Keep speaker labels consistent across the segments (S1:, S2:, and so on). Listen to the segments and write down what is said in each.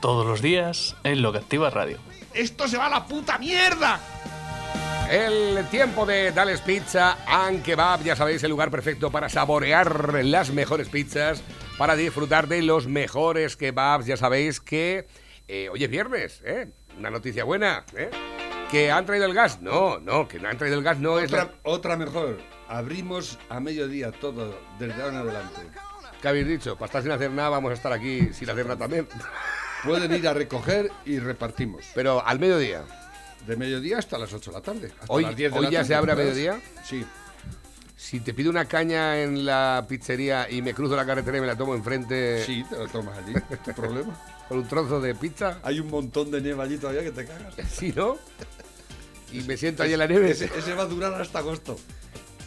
S1: Todos los días en Lo que Activa Radio.
S2: ¡Esto se va a la puta mierda!
S3: El tiempo de Dales Pizza and Kebab, ya sabéis, el lugar perfecto para saborear las mejores pizzas, para disfrutar de los mejores kebabs. Ya sabéis que eh, hoy es viernes, ¿eh? Una noticia buena, ¿eh? ¿Que han traído el gas? No, no, que no han traído el gas no es...
S4: Otra,
S3: la-
S4: otra mejor. Abrimos a mediodía todo, desde ahora en adelante.
S3: ¿Qué habéis dicho? Para estar sin hacer nada, vamos a estar aquí sin hacer nada también.
S4: Pueden ir a recoger y repartimos.
S3: Pero al mediodía.
S4: De mediodía hasta las 8 de la tarde. Hasta
S3: Hoy-
S4: las 10 de
S3: hoy
S4: la
S3: ya
S4: tarde,
S3: se abre a mediodía.
S4: Sí.
S3: Si te pido una caña en la pizzería y me cruzo la carretera y me la tomo enfrente
S4: Sí, te lo tomas allí. ¿Tu problema?
S3: con un trozo de pizza,
S4: Hay un montón de nieve allí todavía que te cagas.
S3: ¿sí, no? Y me siento ahí en la nieve.
S4: Ese, ese va a durar hasta agosto.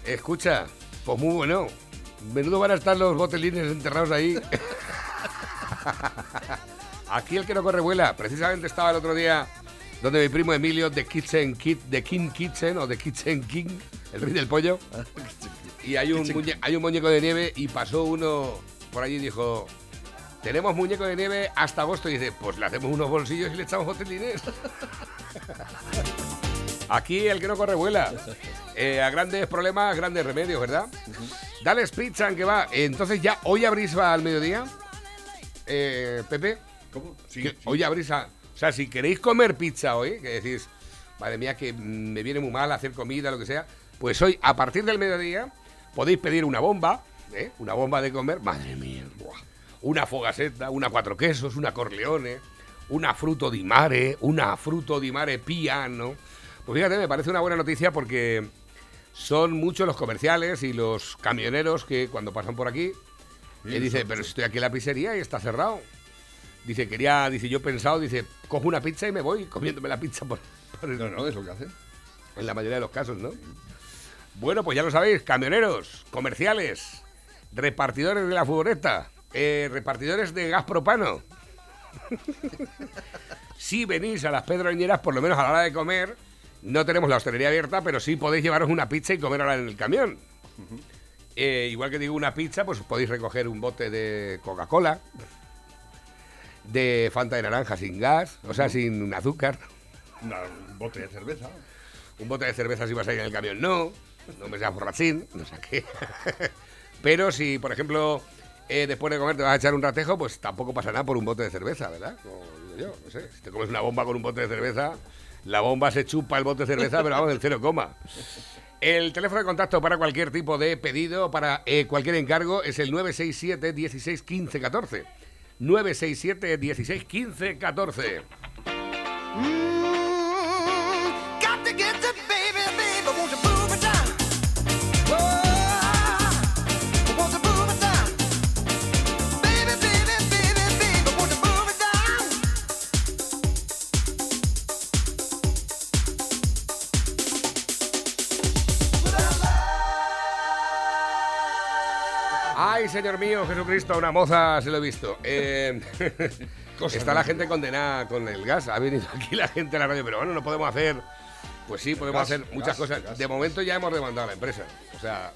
S3: Escucha, pues muy bueno. Menudo van a estar los botelines enterrados ahí. Aquí el que no corre vuela. Precisamente estaba el otro día donde mi primo Emilio de Kitchen Kit, de King Kitchen o de Kitchen King, el rey del pollo. Y hay un, muñe- hay un muñeco de nieve y pasó uno por allí y dijo, tenemos muñeco de nieve hasta agosto. Y dice, pues le hacemos unos bolsillos y le echamos botelines. Aquí el que no corre vuela. Eh, a grandes problemas, grandes remedios, ¿verdad? Dale pizza en que va. Entonces ya hoy abrís va al mediodía. Eh, Pepe,
S4: ¿Cómo? Sí, sí.
S3: hoy abrís a... O sea, si queréis comer pizza hoy, que decís, madre mía, que me viene muy mal hacer comida, lo que sea, pues hoy, a partir del mediodía, podéis pedir una bomba, ¿eh? Una bomba de comer, madre mía, buah. una fogaseta, una cuatro quesos, una corleone, una fruto di mare, una fruto di mare piano. Pues fíjate, me parece una buena noticia porque son muchos los comerciales y los camioneros que cuando pasan por aquí
S4: Sí,
S3: eh, dice,
S4: son-
S3: pero estoy aquí en la pizzería y está cerrado. Dice, quería, dice, yo he pensado, dice, cojo una pizza y me voy comiéndome la pizza por, por el-
S4: No, no, es lo que hacen.
S3: en la mayoría de los casos, ¿no? Bueno, pues ya lo sabéis, camioneros, comerciales, repartidores de la furgoneta, eh, repartidores de gas propano. si venís a las pedroñeras, por lo menos a la hora de comer, no tenemos la hostelería abierta, pero sí podéis llevaros una pizza y comer ahora en el camión. Eh, igual que digo una pizza, pues podéis recoger un bote de Coca-Cola, de Fanta de naranja sin gas, o sea, sin azúcar.
S4: Una- un bote de cerveza.
S3: Un bote de cerveza si vas a ir en el camión, no. No me seas borrachín, no sé qué. Pero si, por ejemplo, eh, después de comer te vas a echar un ratejo, pues tampoco pasa nada por un bote de cerveza, ¿verdad? Como digo yo, no sé. Si te comes una bomba con un bote de cerveza, la bomba se chupa el bote de cerveza, pero vamos, en cero coma. El teléfono de contacto para cualquier tipo de pedido, para eh, cualquier encargo, es el 967 16 15 14. 967 16 señor mío, Jesucristo, una moza, se lo he visto. Eh, está la gente condenada con el gas. Ha venido aquí la gente a la radio, pero bueno, no podemos hacer. Pues sí, podemos
S4: Gas,
S3: hacer muchas
S4: gas,
S3: cosas.
S4: gas.
S3: De momento ya hemos demandado a la empresa. O sea,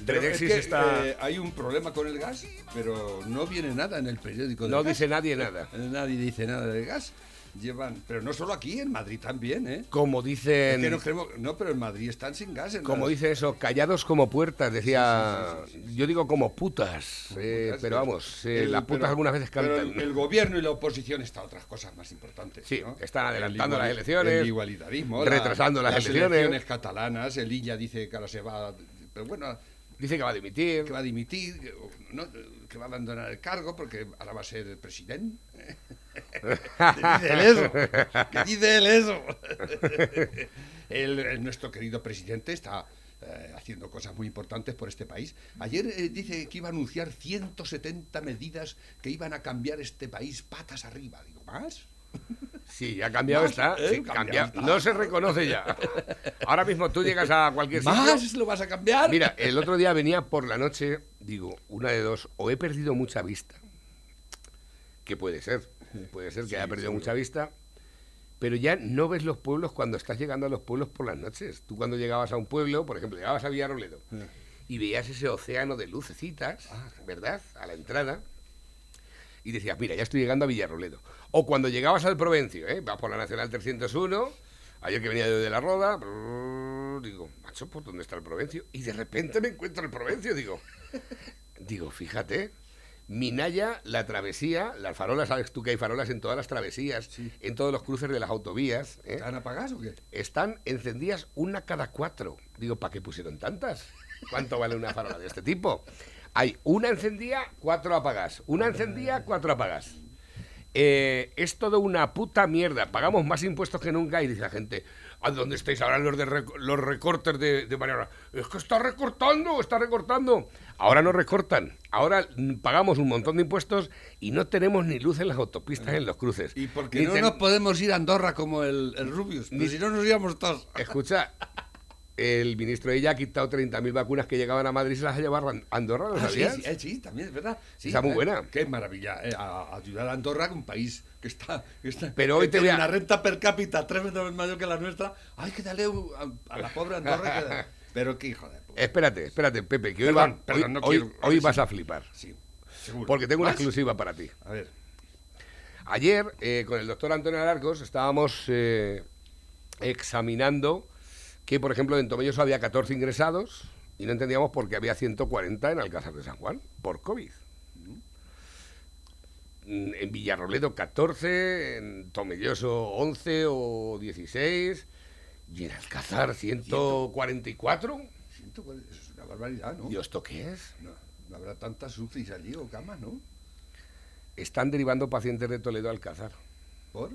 S4: es
S3: Redexis
S4: que,
S3: está.
S4: eh, hay un problema con el gas, pero no viene nada en el periódico. del
S3: no
S4: gas.
S3: dice nadie nada.
S4: Nadie dice nada del gas. Llevan, pero no solo aquí, en Madrid también, ¿eh?
S3: Como
S4: Es
S3: dicen.
S4: que no, creemos- no, pero en Madrid están sin gas. en
S3: Como
S4: las-
S3: dice eso, callados como puertas, decía.
S4: Sí, sí, sí,
S3: Yo digo como putas. eh,
S4: putas,
S3: pero
S4: sí.
S3: vamos, eh,
S4: El-
S3: las putas
S4: pero-
S3: algunas veces
S4: pero
S3: cantan.
S4: el, el gobierno y la oposición están otras cosas más importantes.
S3: Sí,
S4: ¿no?
S3: están
S4: El
S3: adelantando las elecciones,
S4: El igualitarismo.
S3: retrasando las elecciones.
S4: elecciones catalanas. El Illa dice que ahora se va. Pero bueno,
S3: Dice que va a dimitir.
S4: que va a dimitir, que, no, que va a abandonar el cargo porque ahora va a ser presidente. ¿Qué dice él eso? ¿Qué dice él eso? El- el- nuestro querido presidente está eh, haciendo cosas muy importantes por este país. Ayer eh, dice que iba a anunciar 170 medidas que iban a cambiar este país patas arriba. Digo, ¿más?
S3: Sí, ya cambiado
S4: Más,
S3: está.
S4: ¿eh?
S3: sí,
S4: Cambiado
S3: cambiado.
S4: está.
S3: No se reconoce ya. Ahora mismo tú llegas a cualquier sitio.
S4: ¿Más lo vas a cambiar?
S3: Mira, el otro día venía por la noche, digo, una de dos, o he perdido mucha vista, que puede ser, puede ser que haya perdido mucha vista, pero ya no ves los pueblos cuando estás llegando a los pueblos por las noches. Tú cuando llegabas a un pueblo, por ejemplo, llegabas a Villarroledo y veías ese océano de lucecitas, ¿verdad? A la entrada. Y decías, mira, ya estoy llegando a Villarroledo. O cuando llegabas al Provencio, ¿eh? vas por la Nacional 301, ayer que venía yo de la Roda, brrr, digo, macho, ¿por dónde está el Provencio? Y de repente me encuentro el Provencio, digo, digo, fíjate, Minaya, la travesía, las farolas, sabes tú que hay farolas en todas las travesías, en todos los cruces de las autovías, ¿eh?
S4: ¿Están apagadas o qué?
S3: están encendidas una cada cuatro. Digo, ¿para qué pusieron tantas? ¿Cuánto vale una farola de este tipo? Hay una encendida, cuatro apagas. Una encendida, cuatro apagas. Eh, es todo una puta mierda. Pagamos más impuestos que nunca y dice la gente, ¿a dónde estáis ahora los, de rec- los recortes de, de Mariano? Es que está recortando, está recortando. Ahora no recortan. Ahora pagamos un montón de impuestos y no tenemos ni luz en las autopistas, en los cruces.
S4: Y porque
S3: Ni
S4: no
S3: ten-
S4: nos podemos ir a Andorra como el, el Rubius.
S3: Ni-
S4: si no nos íbamos todos.
S3: Escucha, el ministro de ella ha quitado 30.000 vacunas que llegaban a Madrid y se las ha llevado a Andorra, ¿lo
S4: Ah, sí,
S3: sabías?
S4: sí, eh, sí, también es verdad. Sí,
S3: Está muy
S4: eh,
S3: buena.
S4: Qué maravilla. eh, a, ayudar a Andorra, un país que está. que está-
S3: Pero hoy
S4: que
S3: te
S4: tiene
S3: voy a-
S4: una renta per cápita tres veces mayor que la nuestra. Hay que darle un- a, a la pobre Andorra. que da- Pero qué hijo de puta.
S3: Espérate, espérate, Pepe, que hoy,
S4: Perdón,
S3: va-
S4: perdón,
S3: hoy-
S4: no quiero-
S3: hoy
S4: sí.
S3: vas a flipar.
S4: Sí, seguro.
S3: Porque tengo una exclusiva para ti.
S4: A ver.
S3: Ayer, eh, con el doctor Antonio Alarcos, estábamos eh, examinando que, por ejemplo, en Tomelloso había 14 ingresados y no entendíamos por qué había 140 en Alcázar de San Juan, por COVID. Mm, En Villarroledo 14, en Tomelloso 11 o 16 y en Alcázar 144.
S4: 140, eso es una barbaridad, ¿no?
S3: ¿Y esto qué es?
S4: No, no habrá tantas UCIs allí o camas, ¿no?
S3: Están derivando pacientes de Toledo a Alcázar.
S4: ¿Por?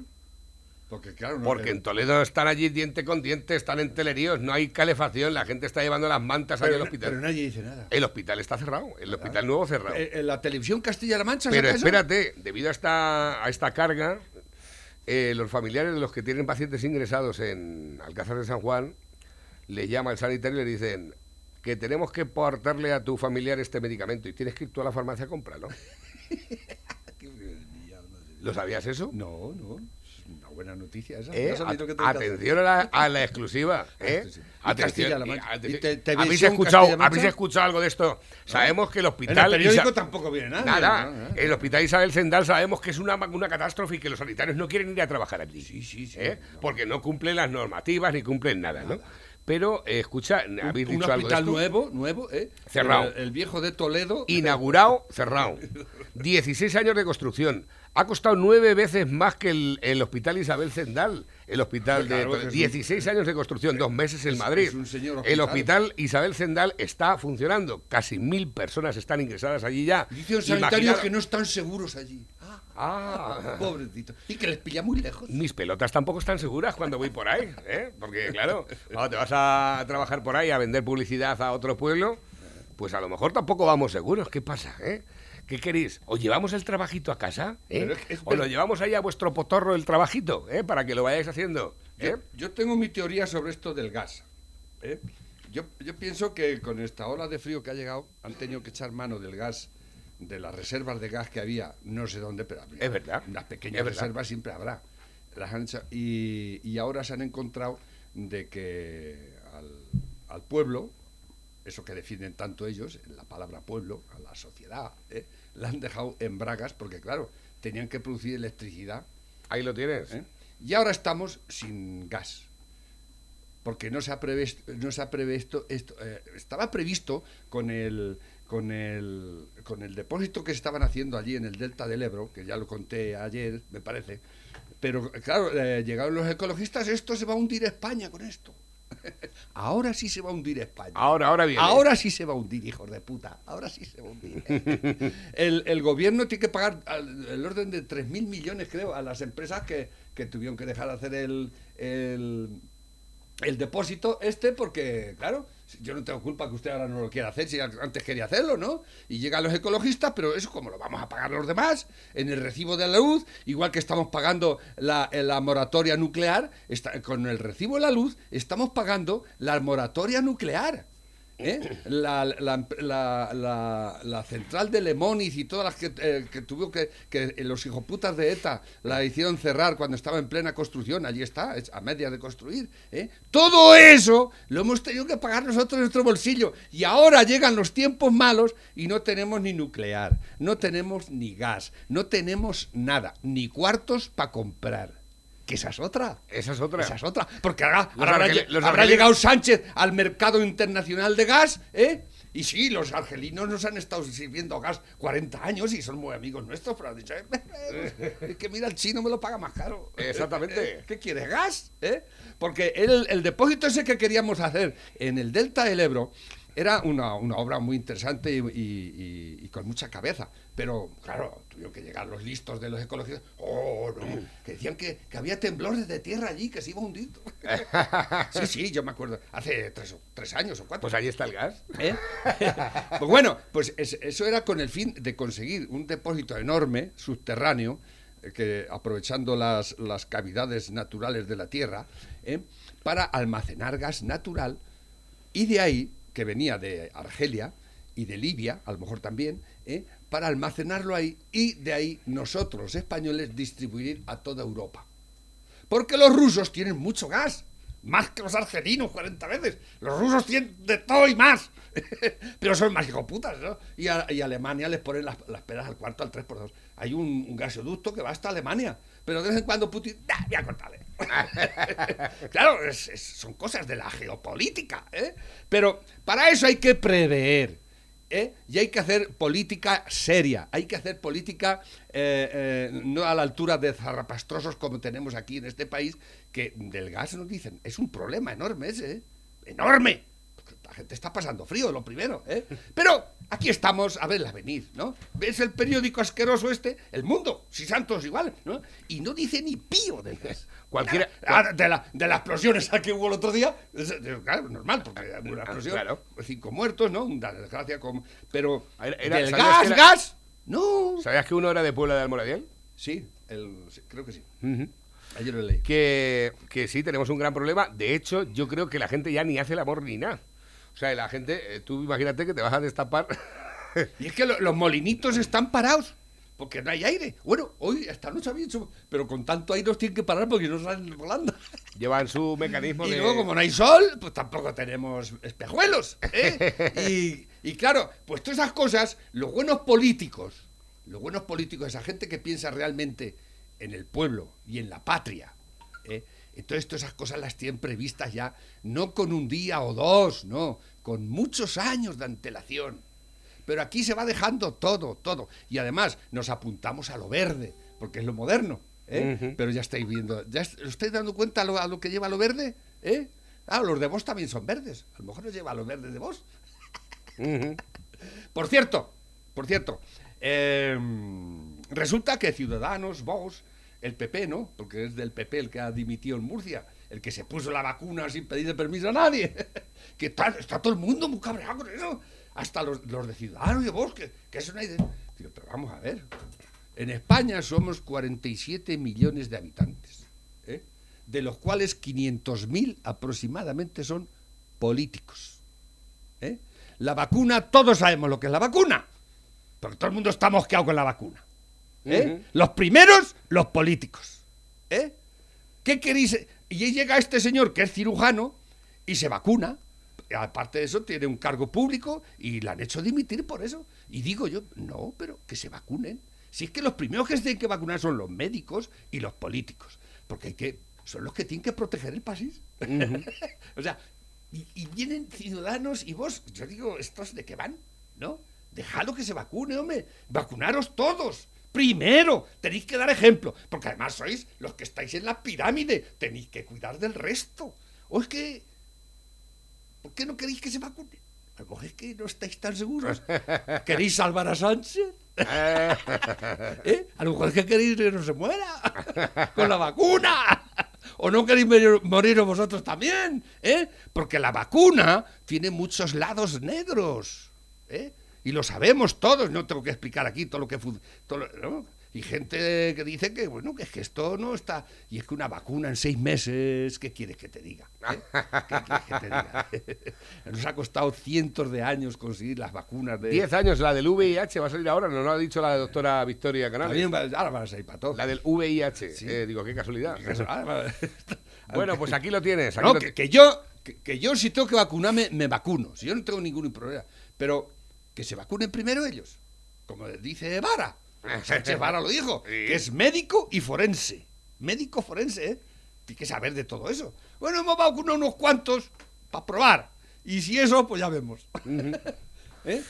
S4: Porque claro, no
S3: Porque en Toledo están allí diente con diente, están en teleríos, no hay calefacción, la gente está llevando las mantas allí al hospital.
S4: pero nadie dice nada.
S3: El hospital está cerrado, el hospital nuevo cerrado.
S4: Eh, en la televisión Castilla-La Mancha
S3: Pero
S4: eso?
S3: espérate, debido a esta, a esta carga, eh, los familiares de los que tienen pacientes ingresados en Alcázar de San Juan le llama al sanitario y le dicen que tenemos que portarle a tu familiar este medicamento y tienes que ir tú a la farmacia a comprarlo. ¿Lo sabías eso?
S4: No, no. Una buena noticia esa.
S3: ¿Eh?
S4: Que.
S3: Atención a la, a la exclusiva. ¿eh?
S4: Sí, sí. Y
S3: Atención.
S4: Castilla-La
S3: y-
S4: Mancha.
S3: atención.
S4: ¿Y te- televisión
S3: ¿Habéis, escuchado, escuchado algo de esto? Sabemos que el
S4: En
S3: hospital...
S4: el periódico
S3: Isa-
S4: tampoco viene nada.
S3: Nada.
S4: ¿no? ¿no?
S3: El hospital Isabel Zendal sabemos que es una, una catástrofe y que los sanitarios no quieren ir a trabajar allí.
S4: Sí, sí, sí.
S3: ¿eh? Porque no cumplen las normativas ni cumplen nada, ¿no? Pero, eh, escucha, habéis
S4: Un
S3: dicho algo de
S4: hospital nuevo, nuevo, ¿eh?
S3: Cerrado.
S4: El, el viejo de Toledo.
S3: Inaugurado, cerrado. 16 años de construcción. Ha costado nueve veces más que el, el Hospital Isabel Zendal. El hospital
S4: Claro,
S3: de
S4: que es un-
S3: 16 años de construcción, dos meses en Madrid.
S4: es un señor
S3: El
S4: hospital.
S3: Hospital Isabel Zendal está funcionando. Casi mil personas están ingresadas allí ya.
S4: Dice un sanitario
S3: Imaginaos-
S4: que no están seguros allí. Ah,
S3: Ah.
S4: pobrecito. Y que les pilla muy lejos.
S3: Mis pelotas tampoco están seguras cuando voy por ahí, ¿eh? Porque, claro, cuando te vas a trabajar por ahí a vender publicidad a otro pueblo, pues a lo mejor tampoco vamos seguros. ¿Qué pasa, eh? ¿Qué queréis? ¿Os llevamos el trabajito a casa? ¿eh?
S4: Es es
S3: ¿O lo llevamos ahí a vuestro potorro el trabajito, ¿eh? Para que lo vayáis haciendo, ¿eh?
S4: Yo, yo tengo mi teoría sobre esto del gas. ¿eh? Yo, yo pienso que con esta ola de frío que ha llegado, han tenido que echar mano del gas, de las reservas de gas que había, no sé dónde, pero había.
S3: Es verdad,
S4: Las pequeñas
S3: verdad.
S4: reservas siempre habrá. Las han hecho- y, y ahora se han encontrado de que al, al pueblo, eso que defienden tanto ellos, la palabra pueblo, a la sociedad, ¿eh? la han dejado en bragas porque, claro, tenían que producir electricidad
S3: Ahí lo tienes.
S4: ¿eh? Y ahora estamos sin gas. Porque no se ha previsto, no se ha previsto esto, eh, estaba previsto con el con el con el depósito que se estaban haciendo allí en el delta del Ebro, que ya lo conté ayer, me parece. Pero claro, eh, llegaron los ecologistas, esto se va a hundir España con esto. Ahora sí se va a hundir España.
S3: Ahora, ahora viene.
S4: Ahora sí se va a hundir, hijos de puta. Ahora sí se va a hundir. el, el gobierno tiene que pagar al- el orden de 3.000 millones, creo, a las empresas que, que tuvieron que dejar de hacer el, el, el depósito este porque, claro, Yo no tengo culpa que usted ahora no lo quiera hacer, si antes quería hacerlo, ¿no? Y llegan los ecologistas, pero eso como lo vamos a pagar los demás, en el recibo de la luz, igual que estamos pagando la, la moratoria nuclear, está- con el recibo de la luz estamos pagando la moratoria nuclear. ¿Eh? La, la- la- central de Lemoniz y todas las que, eh, que tuvo que, que los hijoputas de ETA la hicieron cerrar cuando estaba en plena construcción, allí está, es a media de construir. ¿eh? Todo eso lo hemos tenido que pagar nosotros en nuestro bolsillo. Y ahora llegan los tiempos malos y no tenemos ni nuclear, no tenemos ni gas, no tenemos nada, ni cuartos para comprar. Que esa es otra.
S3: Esa es otra.
S4: Esa es otra. Porque ahora,
S3: Los
S4: ahora habrá,
S3: los
S4: llegado Sánchez al mercado internacional de gas, ¿eh? Y sí, los argelinos nos han estado sirviendo gas 40 años y son muy amigos nuestros, pero han dicho, "Eh, eh, es que mira, el chino me lo paga más caro.
S3: Exactamente.
S4: ¿Qué quieres, gas? ¿Eh? Porque el, el depósito ese que queríamos hacer en el delta del Ebro era una, una obra muy interesante y, y- y- y con mucha cabeza. Pero, claro, tuvieron que llegar los listos de los ecologistas. Oh, no. Que decían que, que había temblores de tierra allí, que se iba a hundir. Sí, sí, yo me acuerdo. Hace tres, años o cuatro.
S3: Pues ahí está el gas.
S4: ¿Eh? pues bueno, pues es- eso era con el fin de conseguir un depósito enorme, subterráneo, eh, que aprovechando las, las cavidades naturales de la Tierra, ¿eh? para almacenar gas natural y de ahí, que venía de Argelia y de Libia, a lo mejor también, ¿eh? Para almacenarlo ahí y de ahí nosotros, los españoles, distribuir a toda Europa. Porque los rusos tienen mucho gas. Más que los argelinos 40 veces. Los rusos tienen de todo y más. Pero son más hijoputas, ¿no? Y a, Alemania les ponen las, las al cuarto, al 3 por 2 Hay un, gasoducto que va hasta Alemania. Pero de vez en cuando Putin... ¡Ah, voy a cortarle! claro, son cosas de la geopolítica, ¿eh? Pero para eso hay que prever. ¿Eh? Y hay que hacer política seria, hay que hacer política eh, eh, no a la altura de zarrapastrosos como tenemos aquí en este país, que del gas nos dicen, es un problema enorme ese, ¿eh? enorme. La gente está pasando frío, lo primero, ¿eh? Pero aquí estamos a verla venir, ¿no? ¿Ves el periódico asqueroso este? El Mundo, si santos igual, ¿no? Y no dice ni pío del gas.
S3: Cualquiera-
S4: Ah, de, la, de las explosiones que hubo el otro día, es, es- claro, normal, porque hubo una
S3: Ah,
S4: explosión,
S3: claro.
S4: cinco muertos, ¿no? Una desgracia, como, pero
S3: Era- era-
S4: del
S3: ¿sabías
S4: gas,
S3: era-
S4: gas, no.
S3: ¿Sabías que uno era de Puebla de Almoradiel?
S4: Sí, el- creo que sí. Ayer lo leí.
S3: que, que sí, tenemos un gran problema. De hecho, yo creo que la gente ya ni hace el amor ni nada. O sea, la gente, eh, tú imagínate que te vas a destapar.
S4: Y es que lo- los molinitos están parados. Porque no hay aire. Bueno, hoy esta noche había hecho. Pero con tanto aire los tienen que parar porque no salen volando.
S3: Llevan su mecanismo
S4: Y
S3: de.
S4: luego, como no hay sol, pues tampoco tenemos espejuelos. ¿eh? Y, y claro, pues todas esas cosas, los buenos políticos, los buenos políticos, esa gente que piensa realmente en el pueblo y en la patria, ¿eh? Entonces todas esas cosas las tienen previstas ya, no con un día o dos, no, con muchos años de antelación. Pero aquí se va dejando todo, todo. Y además nos apuntamos a lo verde, porque es lo moderno. ¿eh? Pero ya estáis viendo, ¿ya estáis dando cuenta a lo, a lo que lleva lo verde? ¿Eh? Ah, los de vos también son verdes. A lo mejor nos lleva a los verdes de vos. Por cierto, por cierto, eh, resulta que Ciudadanos, vos, el PP, ¿no? Porque es del PP el que ha dimitido en Murcia, el que se puso la vacuna sin pedirle permiso a nadie. que está, está todo el mundo muy cabreado con eso. Hasta los, los de Ciudadanos y vos, que, que es una idea. Digo, pero vamos a ver. En España somos 47 millones de habitantes, ¿eh? de los cuales 500.000 aproximadamente son políticos. ¿eh? La vacuna, todos sabemos lo que es la vacuna, porque todo el mundo está mosqueado con la vacuna. ¿Eh? Los primeros, los políticos. ¿eh? ¿Qué queréis? Y llega este señor que es cirujano y se vacuna. Aparte de eso, tiene un cargo público y la han hecho dimitir por eso. Y digo yo, no, pero que se vacunen. Si es que los primeros que se tienen que vacunar son los médicos y los políticos. Porque hay que, son los que tienen que proteger el país. o sea, y, y vienen ciudadanos y vos, yo digo, ¿estos de qué van? ¿No? Dejadlo que se vacune, hombre. Vacunaros todos. Primero, tenéis que dar ejemplo, porque además sois los que estáis en la pirámide, tenéis que cuidar del resto. O es que, ¿por qué no queréis que se vacune? A lo mejor es que no estáis tan seguros. ¿Queréis salvar a Sánchez? ¿Eh? A lo mejor es que queréis que no se muera con la vacuna. o no queréis morir, vosotros también, ¿eh? Porque la vacuna tiene muchos lados negros, ¿eh? Y lo sabemos todos, no tengo que explicar aquí todo lo que... todo lo- ¿no? Y gente que dice que, bueno, que es que esto no está... Y es que una vacuna en seis meses, ¿qué quieres que te diga? eh? ¿Qué quieres que te diga? Nos ha costado cientos de años conseguir las vacunas de...
S3: 10 años, la del VIH va a salir ahora, no lo ha dicho la doctora Victoria Canales.
S4: Va- ahora van a salir para todos.
S3: La del VIH. Eh, digo, qué casualidad. Bueno, pues aquí lo tienes. aquí
S4: No,
S3: lo
S4: que, yo, que, que yo si tengo que vacunarme, me vacuno. Si yo no tengo ningún problema. Pero que se vacunen primero ellos. Como dice Vara. Sánchez Vara lo dijo. Que es médico y forense. Médico forense, ¿eh? Tiene que saber de todo eso. Bueno, hemos vacunado unos cuantos para probar. Y si eso, pues ya vemos. ¿Eh?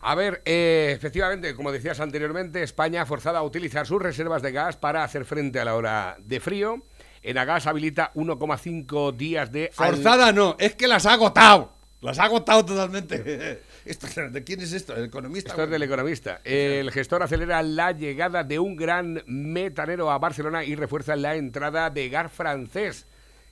S3: A ver, eh, efectivamente, como decías anteriormente, España ha forzado a utilizar sus reservas de gas para hacer frente a la hora de frío. Enagas habilita 1,5 días de...
S4: Forzada no, es que las ha agotado. Las ha agotado totalmente. Esto, ¿De quién es esto? ¿El economista?
S3: Esto es del economista. El gestor acelera la llegada de un gran metanero a Barcelona y refuerza la entrada de gas francés.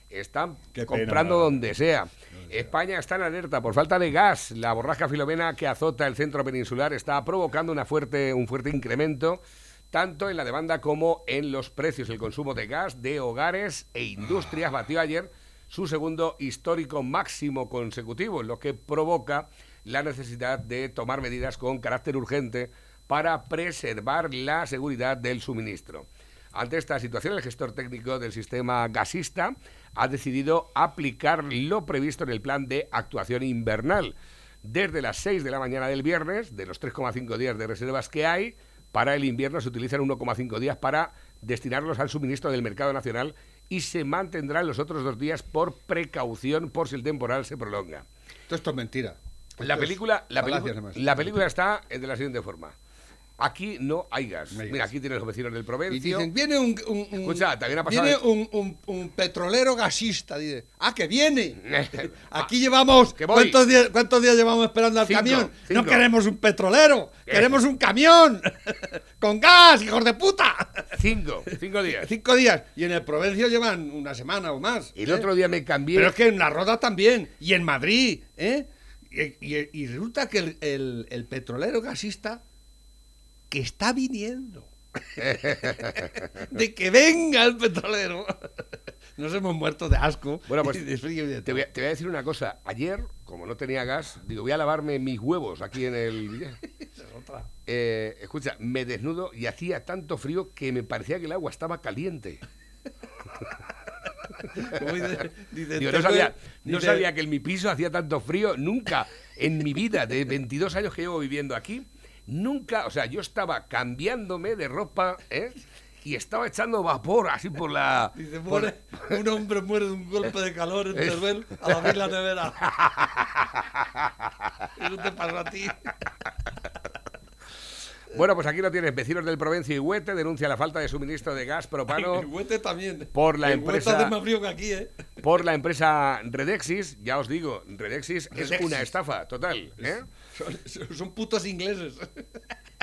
S3: Están
S4: Qué
S3: comprando donde sea. España está en alerta por falta de gas. La borrasca filomena que azota el centro peninsular está provocando una fuerte, un fuerte incremento tanto en la demanda como en los precios. El consumo de gas de hogares e industrias batió ayer su segundo histórico máximo consecutivo, lo que provoca la necesidad de tomar medidas con carácter urgente para preservar la seguridad del suministro. Ante esta situación, el gestor técnico del sistema gasista ha decidido aplicar lo previsto en el plan de actuación invernal. Desde las 6 de la mañana del viernes, de los 3,5 días de reservas que hay, para el invierno se utilizan 1,5 días para destinarlos al suministro del mercado nacional y se mantendrán los otros dos días por precaución por si el temporal se prolonga.
S4: Esto es mentira.
S3: La película, la, la película está eh, de la siguiente forma. Aquí no hay gas.
S4: No hay
S3: Mira,
S4: gas.
S3: aquí tienes los vecinos del
S4: Y
S3: Provencio.
S4: dicen, viene un, un- un-
S3: Escucha, también ha pasado
S4: viene un, un- un petrolero gasista, dice. Ah, que viene. Aquí llevamos. ¿cuántos días, ¿cuántos días llevamos esperando al
S3: Cinco,
S4: camión?
S3: cinco.
S4: No queremos un petrolero, queremos un camión. Con gas, hijos de puta.
S3: Cinco, cinco días.
S4: Cinco días. Y en el Provencio llevan una semana o más.
S3: Y el
S4: ¿eh?
S3: otro día me cambié.
S4: Pero es que en la Roda también. Y en Madrid, ¿eh? Y, y- y resulta que el, el- el petrolero gasista que está viniendo. de que venga el petrolero. Nos hemos muerto de asco.
S3: Bueno, pues
S4: y de frío y de
S3: te voy, a, te voy a decir una cosa. Ayer, como no tenía gas, digo, voy a lavarme mis huevos aquí en el... Eh, escucha, me desnudo y hacía tanto frío que me parecía que el agua estaba caliente.
S4: Dice- dice,
S3: Digo, no sabía, no sabía que en mi piso hacía tanto frío nunca en mi vida de 22 años que llevo viviendo aquí. Nunca, o sea, yo estaba cambiándome de ropa ¿eh? y estaba echando vapor así por la...
S4: Dice,
S3: por-
S4: un hombre muere de un golpe de calor en Teruel a la la nevera. Eso te pasó a ti.
S3: Bueno, pues aquí lo tienes. Vecinos del Provencio y Huete denuncia la falta de suministro de gas propano
S4: El huete también.
S3: por la
S4: El
S3: empresa-
S4: hace más frío que aquí, ¿eh?
S3: por la empresa Redexis. Ya os digo, Redexis, es una estafa total. ¿eh?
S4: Son, son putos ingleses.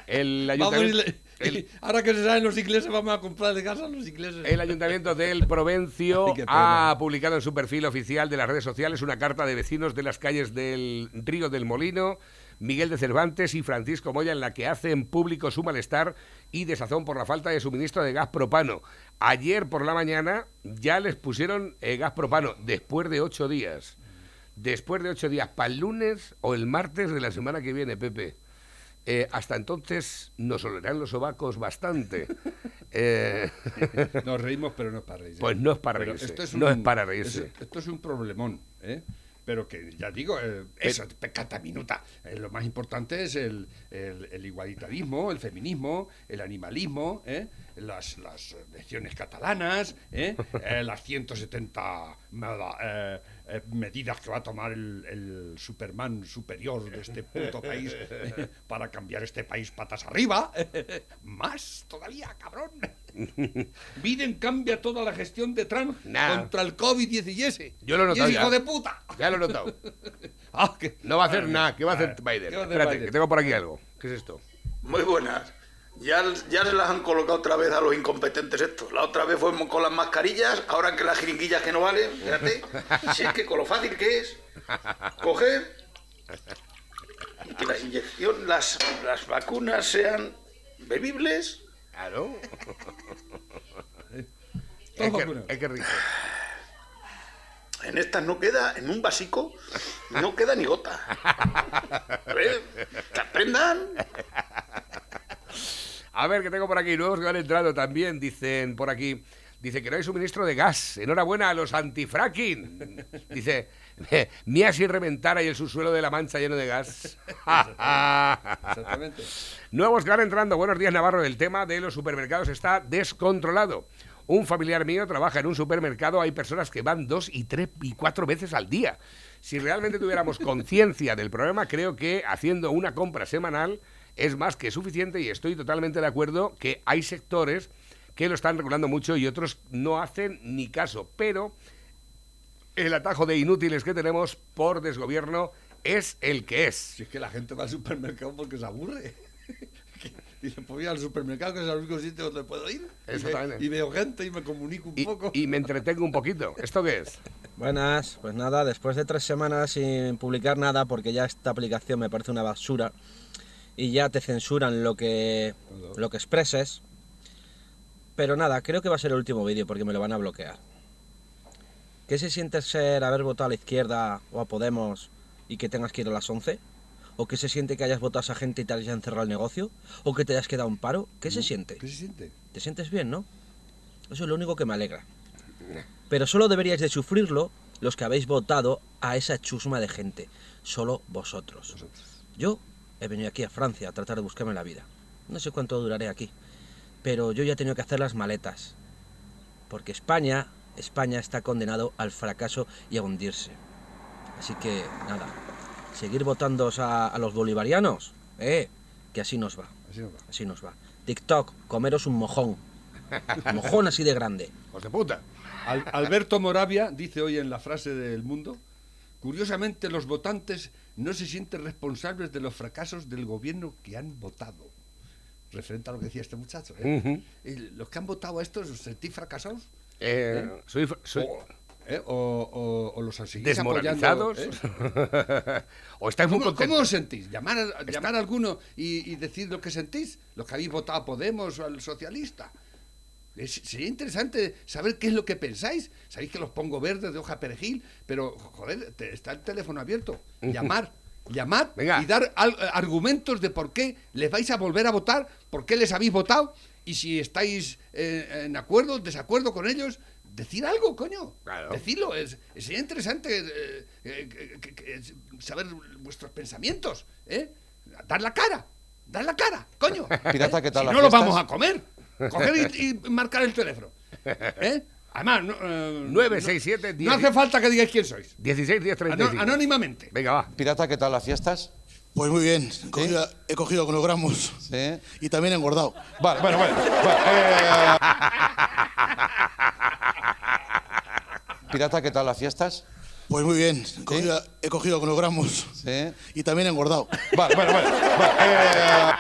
S3: El ayuntamiento, el-
S4: ahora que se saben los ingleses, vamos a comprar de casa a los ingleses.
S3: el ayuntamiento del Provencio
S4: Ay,
S3: ha publicado en su perfil oficial de las redes sociales una carta de vecinos de las calles del Río del Molino, Miguel de Cervantes y Francisco Moya en la que hacen público su malestar y desazón por la falta de suministro de gas propano. Ayer por la mañana ya les pusieron eh, gas propano después de ocho días. Después de ocho días, para el lunes o el martes de la semana que viene, Pepe. Eh, hasta entonces nos olerán los sobacos bastante. Eh,
S4: Nos reímos, pero no es para reírse.
S3: Pues no es para reírse,
S4: esto
S3: no es para reírse.
S4: es- esto es un problemón, ¿eh? Pero que ya digo, eh, eso, peccata minuta. Eh, lo más importante es el, el- el igualitarismo, el feminismo, el animalismo, ¿eh? las, las lecciones catalanas, ¿eh? Eh, las 170 meda- eh, medidas que va a tomar el, el Superman superior de este puto país eh, para cambiar este país patas arriba. Más todavía, cabrón. Biden cambia toda la gestión de Trump
S3: Nah.
S4: contra el COVID-19.
S3: Yo lo he
S4: Y
S3: notado
S4: es hijo
S3: ya.
S4: de puta.
S3: ya lo he notado.
S4: Ah, que-
S3: No va a hacer
S4: Ah,
S3: nada. ¿Qué va a hacer
S4: ah,
S3: Biden?
S4: ¿qué va a hacer
S3: Espérate,
S4: Biden?
S3: que tengo por aquí algo. ¿Qué es esto?
S5: Muy buenas. Ya, ya se las han colocado otra vez a los incompetentes estos. La otra vez fuimos con las mascarillas, ahora que las jeringuillas que no valen, fíjate. Si es que con lo fácil que es coger y que la inyección, las, las vacunas sean bebibles.
S3: Claro. Es, que, es que rico.
S5: En estas no queda, en un básico, no queda ni gota. A ver, que aprendan.
S3: A ver, que tengo por aquí nuevos que han entrado también. Dicen por aquí. Dice que no hay suministro de gas. Enhorabuena a los antifracking. Dice, mía sin reventar y el subsuelo de la mancha lleno de gas.
S4: Exactamente.
S3: Nuevos que van entrando. Buenos días, Navarro. El tema de los supermercados está descontrolado. Un familiar mío trabaja en un supermercado. Hay personas que van dos y tres y cuatro veces al día. Si realmente tuviéramos conciencia del problema, creo que haciendo una compra semanal es más que suficiente y estoy totalmente de acuerdo que hay sectores que lo están regulando mucho y otros no hacen ni caso. Pero el atajo de inútiles que tenemos por desgobierno es el que es.
S4: Si es que la gente va al supermercado porque se aburre. Dice, pues voy al supermercado, que es el único sitio donde puedo ir. Y,
S3: Exactamente.
S4: y veo gente y me comunico un
S3: Y,
S4: poco.
S3: y me entretengo un poquito. ¿Esto qué es?
S6: Buenas, pues nada, después de tres semanas sin publicar nada, porque ya esta aplicación me parece una basura y ya te censuran lo que, lo que expreses. Pero nada, creo que va a ser el último vídeo porque me lo van a bloquear. ¿Qué se siente ser haber votado a la izquierda o a Podemos y que tengas que ir a las 11? ¿O qué se siente que hayas votado a esa gente y te hayas cerrado el negocio? ¿O que te hayas quedado en paro? ¿Qué se siente?
S4: ¿Qué se siente?
S6: Te sientes bien, ¿no? Eso es lo único que me alegra. Pero solo deberíais de sufrirlo los que habéis votado a esa chusma de gente. Solo vosotros. Yo he venido aquí a Francia a tratar de buscarme la vida. No sé cuánto duraré aquí. Pero yo ya he tenido que hacer las maletas. Porque España, España está condenado al fracaso y a hundirse. Así que, nada. Seguir votando a, a los bolivarianos. Eh, que así nos va.
S4: Así no va.
S6: Así nos va. TikTok, comeros un mojón. Un mojón así de grande.
S3: ¡Hijos de puta!
S4: Al- Alberto Moravia dice hoy en la frase del mundo, curiosamente los votantes no se sienten responsables de los fracasos del gobierno que han votado. Referente a lo que decía este muchacho. ¿eh? Los que han votado a estos, ¿os sentís fracasados?
S3: Eh, soy, soy
S4: O, ¿eh? o- o- o los seguís
S3: desmoralizados.
S4: apoyando, ¿eh?
S3: o estáis muy
S4: ¿Cómo,
S3: contentos.
S4: cómo os sentís? ¿Llamar a, llamar a alguno y, y decir lo que sentís? ¿Los que habéis votado a Podemos o al socialista? Es- sería interesante saber qué es lo que pensáis. Sabéis que los pongo verdes de hoja perejil, pero joder, te- está el teléfono abierto. Llamar, llamar
S3: Venga.
S4: y dar al- eh, argumentos de por qué les vais a volver a votar, por qué les habéis votado y si estáis eh, en acuerdo, desacuerdo con ellos. Decir algo, coño.
S3: Claro.
S4: Decirlo. Es, sería interesante eh, eh, saber vuestros pensamientos. ¿eh? Dar la cara. Dar la cara, coño.
S7: Pirata, ¿qué tal
S4: Si no lo vamos a comer. Coger y, y marcar el teléfono. ¿Eh? Además, no, eh,
S3: 967
S4: no, no hace falta que digáis quién sois.
S3: 16 10
S4: Ano-
S3: 35.
S4: anónimamente.
S3: Venga, va.
S7: Pirata, ¿qué tal las fiestas?
S8: Pues muy bien, he cogido, he cogido kilogramos
S7: Sí.
S8: y también he engordado.
S7: Vale, bueno, bueno. bueno, eh, Pirata, ¿qué tal las fiestas?
S8: Pues muy bien, he cogido, he cogido kilogramos
S7: Sí.
S8: y también he engordado.
S7: Vale, bueno, bueno. bueno, eh,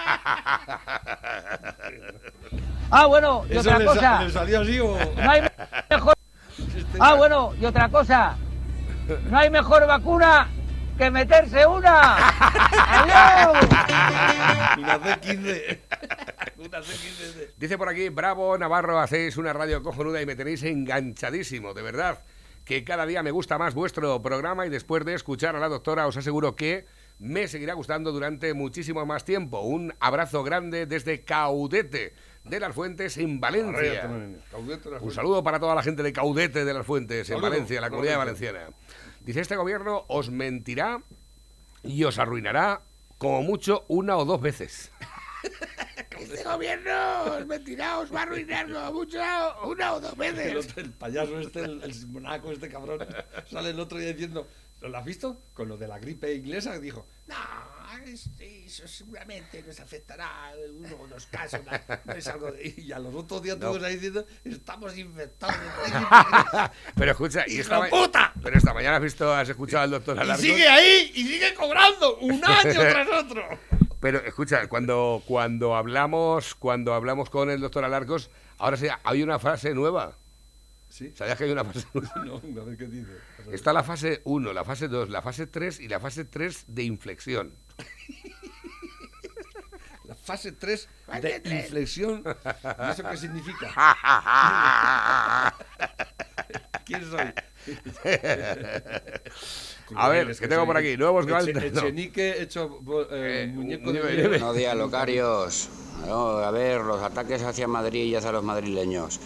S9: Ah, bueno, y
S4: ¿Eso
S9: otra
S4: le, sa-
S9: cosa.
S4: le salió así o...?
S9: No hay mejor. Ah, bueno, y otra cosa. No hay mejor vacuna que meterse una. ¡Adiós!
S4: Una C15. Una C15.
S3: Dice por aquí, bravo Navarro, hacéis una radio cojonuda y me tenéis enganchadísimo, de verdad. Que cada día me gusta más vuestro programa y después de escuchar a la doctora os aseguro que me seguirá gustando durante muchísimo más tiempo. Un abrazo grande desde Caudete de las Fuentes en Valencia. Un saludo para toda la gente de Caudete de las Fuentes en Valencia, la comunidad valenciana. Dice, este gobierno os mentirá y os arruinará como mucho una o dos veces. este gobierno os mentirá, os va a arruinar como mucho una o dos
S4: El,
S3: veces.
S4: otro- el payaso este, el, el monaco este cabrón, sale el otro día diciendo, ¿lo has visto? Con lo de la gripe inglesa, dijo, no, es- eso seguramente nos afectará uno o dos casos. no- es algo de-". Y a los otros días todos ahí diciendo, estamos infectados. de gripe".
S3: Pero escucha, y
S4: ¡Hijo
S3: esta, ma-
S4: puta!
S3: pero esta mañana has visto, has escuchado al doctor
S4: y
S3: Alarcón.
S4: sigue ahí, y sigue cobrando, un año tras otro.
S3: Pero escucha, cuando, cuando hablamos cuando hablamos con el doctor Alarcos, ahora sí, hay una fase nueva.
S4: ¿Sí?
S3: ¿Sabías que hay una fase nueva?
S4: No, a ver qué dice.
S3: Está la fase 1, la fase 2, la fase 3 y la fase 3 de inflexión.
S4: La fase 3 de inflexión. ¿Y eso qué significa? ¿Quién soy?
S3: A ver, ¿qué tengo por aquí? Nuevos que van
S4: Eche-
S3: entrando.
S4: Echenique hecho bo- eh,
S3: Eh,
S4: muñeco de
S3: nieve.
S10: Buenos días, locarios. No, a ver, los ataques hacia Madrid y hacia los madrileños.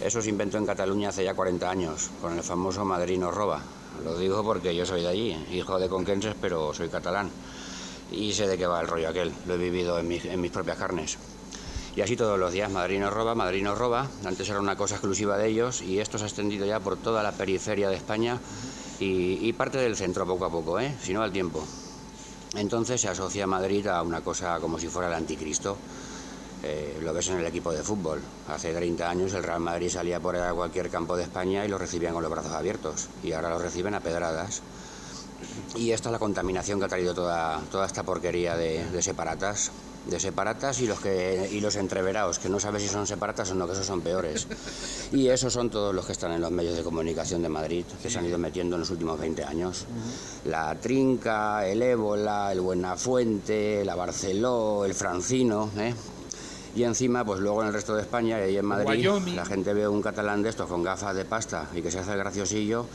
S10: Eso se inventó en Cataluña hace ya 40 años, con el famoso Madrid nos roba. Lo digo porque yo soy de allí, hijo de conquenses, pero soy catalán. Y sé de qué va el rollo aquel, lo he vivido en en mis propias carnes. Y así todos los días, Madrid nos roba, Madrid nos roba. Antes era una cosa exclusiva de ellos y esto se ha extendido ya por toda la periferia de España y, y parte del centro poco a poco, ¿eh? si no al tiempo. Entonces se asocia Madrid a una cosa como si fuera el anticristo. Eh, lo ves en el equipo de fútbol. Hace 30 años el Real Madrid salía por a cualquier campo de España y lo recibían con los brazos abiertos. Y ahora lo reciben a pedradas. Y esta es la contaminación que ha traído toda, toda esta porquería de, de separatas. De separatas y los, que, y los entreverados, que no sabes si son separatas o no, que esos son peores. Y esos son todos los que están en los medios de comunicación de Madrid, que se han ido metiendo en los últimos 20 años. La Trinca, el Ébola, el Buenafuente, la Barceló, el Francino, ¿eh? Y encima, pues luego en el resto de España y ahí en Madrid,
S4: Wyoming.
S10: la gente ve un catalán de estos con gafas de pasta y que se hace el graciosillo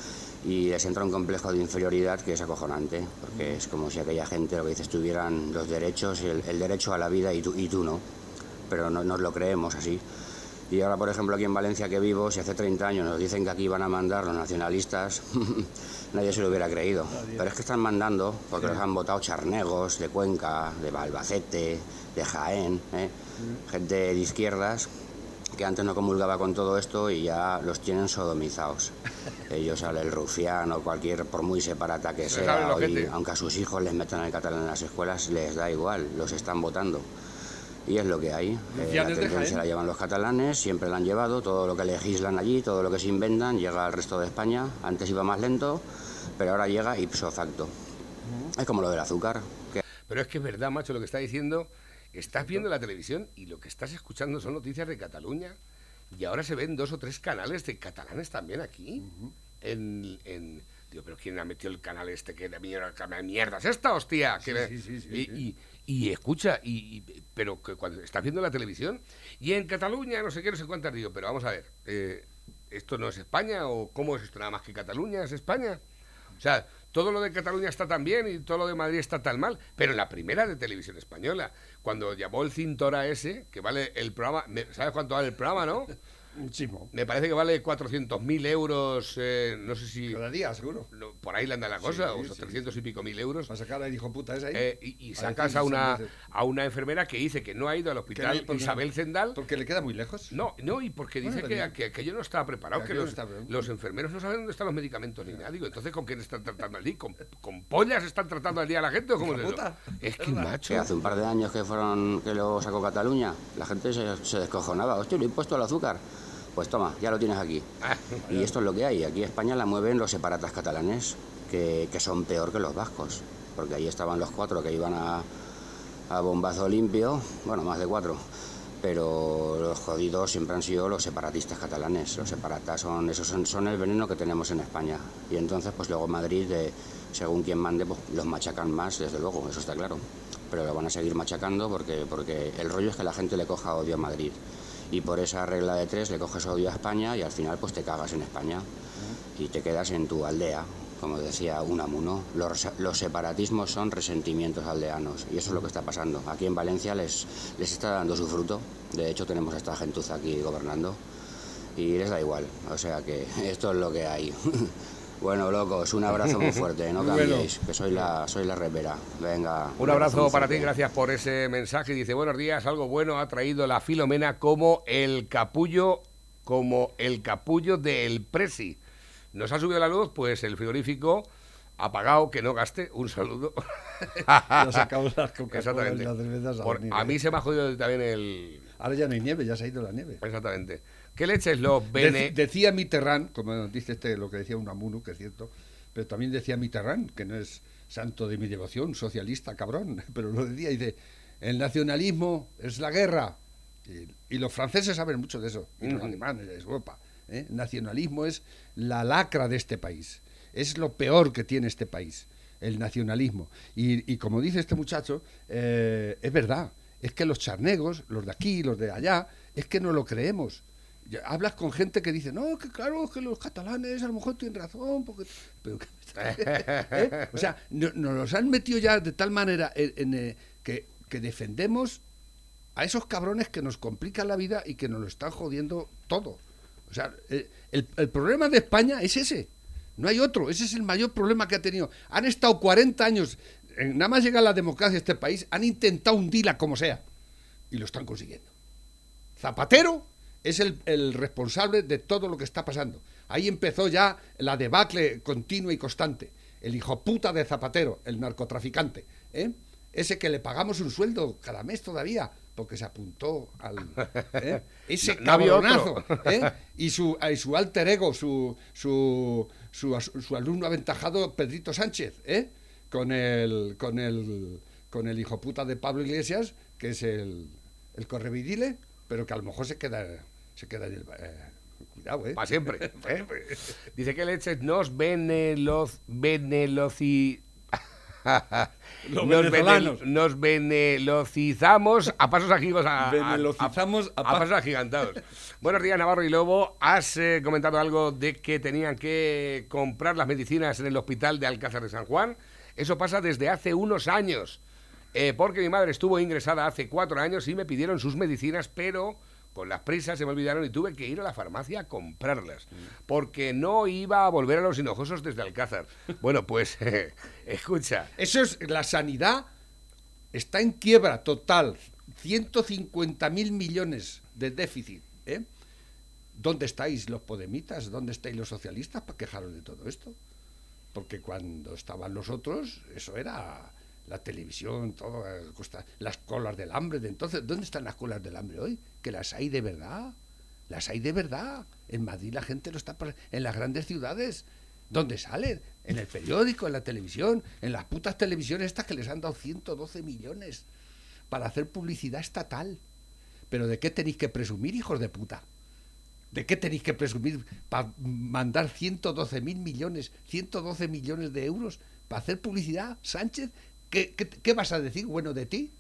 S10: y les entra un complejo de inferioridad que es acojonante, porque es como si aquella gente, lo que dices, tuvieran los derechos, el, el derecho a la vida y tú, y tú no. Pero no nos lo creemos así. Y ahora, por ejemplo, aquí en Valencia que vivo, si hace 30 años nos dicen que aquí van a mandar los nacionalistas, nadie se lo hubiera creído. Pero es que están mandando, porque los han votado charnegos de Cuenca, de Albacete, de Jaén, ¿eh? gente de izquierdas que antes no comulgaba con todo esto y ya los tienen sodomizados. Ellos sale el rufián o cualquier, por muy separata que
S3: Se
S10: sea, hoy, aunque a sus hijos les metan el catalán en las escuelas, les da igual, los están votando. Y es lo que hay. Eh, la tendencia
S4: Jaén.
S10: la llevan los catalanes, siempre la han llevado, todo lo que legislan allí, todo lo que se inventan, llega al resto de España. Antes iba más lento, pero ahora llega ipso facto. Es como lo del azúcar. que
S3: Pero es que es verdad, macho, lo que está diciendo. Estás viendo la televisión y lo que estás escuchando son noticias de Cataluña. Y ahora se ven dos o tres canales de catalanes también aquí. en, en- Digo, pero ¿quién ha metido el canal este que de mierda, que mierda es esta, hostia?
S4: Sí, sí, sí,
S3: y,
S4: sí.
S3: y- y escucha, y, y- pero que cuando estás viendo la televisión y en Cataluña, no sé qué, no sé cuántas, digo, pero vamos a ver, eh, ¿esto no es España o cómo es esto nada más que Cataluña? ¿Es España? O sea, todo lo de Cataluña está tan bien y todo lo de Madrid está tan mal, pero en la primera de televisión española, cuando llamó el Cintora ese, que vale el programa, ¿sabes cuánto vale el programa, no?
S4: Muchísimo.
S3: Me parece que vale 400.000 euros, eh, no sé si
S4: Cada día, seguro.
S3: no, por ahí le anda la cosa,
S4: Sí,
S3: o
S4: sí,
S3: sea, 300 y pico mil euros.
S4: Para sacar al hijo puta ese ahí.
S3: Eh, y, y
S4: A
S3: sacas a una, a una enfermera que dice que no ha ido al hospital
S4: no,
S3: Isabel Zendal.
S4: Porque le queda muy lejos.
S3: No, no, y porque
S4: Bueno,
S3: dice
S4: pero
S3: que, aquello no estaba preparado,
S4: Que
S3: los,
S4: no está preparado.
S3: los enfermeros no saben dónde están los medicamentos ni nada. Digo, entonces, ¿con quién están tratando allí? ¿Con, con pollas están tratando al día a la gente o cómo es
S4: Hija
S3: eso?
S4: puta.
S3: Es que, macho...
S10: que hace un par de años que fueron que lo sacó Cataluña, la gente se, se descojonaba. Hostia, le he impuesto el azúcar. Pues toma, ya lo tienes aquí.
S3: Ah,
S10: Y esto es lo que hay. Aquí España la mueven los separatas catalanes, que, que son peor que los vascos. Porque ahí estaban los cuatro que iban a, a bombazo limpio, bueno, más de cuatro. Pero los jodidos siempre han sido los separatistas catalanes. Los separatas son, esos son, son el veneno que tenemos en España. Y entonces, pues luego Madrid, según quien mande, pues los machacan más, desde luego, eso está claro. Pero lo van a seguir machacando porque, porque el rollo es que la gente le coja odio a Madrid. Y por esa regla de tres le coges odio a España y al final pues te cagas en España y te quedas en tu aldea, como decía Unamuno. Los, los separatismos son resentimientos aldeanos y eso es lo que está pasando. Aquí en Valencia les, les está dando su fruto. De hecho tenemos a esta gentuza aquí gobernando y les da igual. O sea que esto es lo que hay. Bueno, locos, un abrazo muy fuerte, no cambiéis, que soy la, soy la repera. Venga.
S3: Un abrazo para ti, gracias por ese mensaje. Dice, buenos días, algo bueno ha traído la Filomena como el capullo, como el capullo del Presi. Nos ha subido la luz, pues el frigorífico apagado, que no gaste. Un saludo.
S4: Ya sacamos las y
S3: Exactamente.
S4: las cervezas al
S3: Por- a mí se me ha jodido también el...
S4: Ahora ya no hay nieve, ya se ha ido la nieve.
S3: Exactamente. ¿Qué
S4: Dec-
S3: bene...
S4: decía Mitterrand, como dice este, lo que decía Unamuno, que es cierto, pero también decía Mitterrand, que no es santo de mi devoción, socialista, cabrón, pero lo decía, dice, El nacionalismo es la guerra. Y, y los franceses saben mucho de eso, y los
S3: Ujú.
S4: alemanes, de Europa. ¿eh? El nacionalismo es la lacra de este país. Es lo peor que tiene este país, el nacionalismo. Y, y como dice este muchacho, eh, es verdad. Es que los charnegos, los de aquí, los de allá, es que no lo creemos. Hablas con gente que dice, no, que claro, que los catalanes a lo mejor tienen razón, porque... Pero, ¿eh? O sea, no- nos los han metido ya de tal manera en, en, eh, que, que defendemos a esos cabrones que nos complican la vida y que nos lo están jodiendo todo. O sea, el, el problema de España es ese. No hay otro. Ese es el mayor problema que ha tenido. Han estado 40 años, en- nada más llega la democracia a este país, han intentado hundirla como sea. Y lo están consiguiendo. Zapatero es el, el responsable de todo lo que está pasando. Ahí empezó ya la debacle continua y constante. El hijo puta de Zapatero, el narcotraficante. ¿eh? Ese que le pagamos un sueldo cada mes todavía, porque se apuntó al. ¿eh? Ese
S3: No- no había
S4: cabronazo. ¿eh? Y, su, y su alter ego, su, su, su, su alumno aventajado, Pedrito Sánchez, ¿eh? con el, con el, con el hijo puta de Pablo Iglesias, que es el, el correvidile, pero que a lo mejor se queda, se queda en el. eh, cuidado, ¿eh?
S3: Para siempre. ¿eh? Dice que leches nos veneloz, veneloci...
S4: Los
S3: nos,
S4: venezolanos.
S3: venel- nos venelocizamos a pasos agigantados. A, a-
S4: Venelocizamos
S3: a,
S4: a pa-
S3: pasos agigantados. Buenos días, Navarro y Lobo. Has eh, comentado algo de que tenían que comprar las medicinas en el hospital de Alcázar de San Juan. Eso pasa desde hace unos años. Eh, porque mi madre estuvo ingresada hace cuatro años y me pidieron sus medicinas, pero con las prisas se me olvidaron y tuve que ir a la farmacia a comprarlas. Porque no iba a volver a los hinojosos desde Alcázar. Bueno, pues, escucha.
S4: Eso es, la sanidad está en quiebra total. 150 mil millones de déficit. ¿eh? ¿Dónde estáis los podemitas? ¿Dónde estáis los socialistas para quejaros de todo esto? Porque cuando estaban los otros, eso era la televisión, todo, eh, las colas del hambre de entonces. ¿Dónde están las colas del hambre hoy? Que las hay de verdad. Las hay de verdad. En Madrid la gente lo está... En las grandes ciudades. ¿Dónde salen? En el periódico, en la televisión, en las putas televisiones estas que les han dado 112 millones para hacer publicidad estatal. Pero ¿de qué tenéis que presumir, hijos de puta? ¿De qué tenéis que presumir para mandar 112 mil millones, 112 millones de euros para hacer publicidad, Sánchez? ¿Qué, qué, qué vas a decir bueno de ti?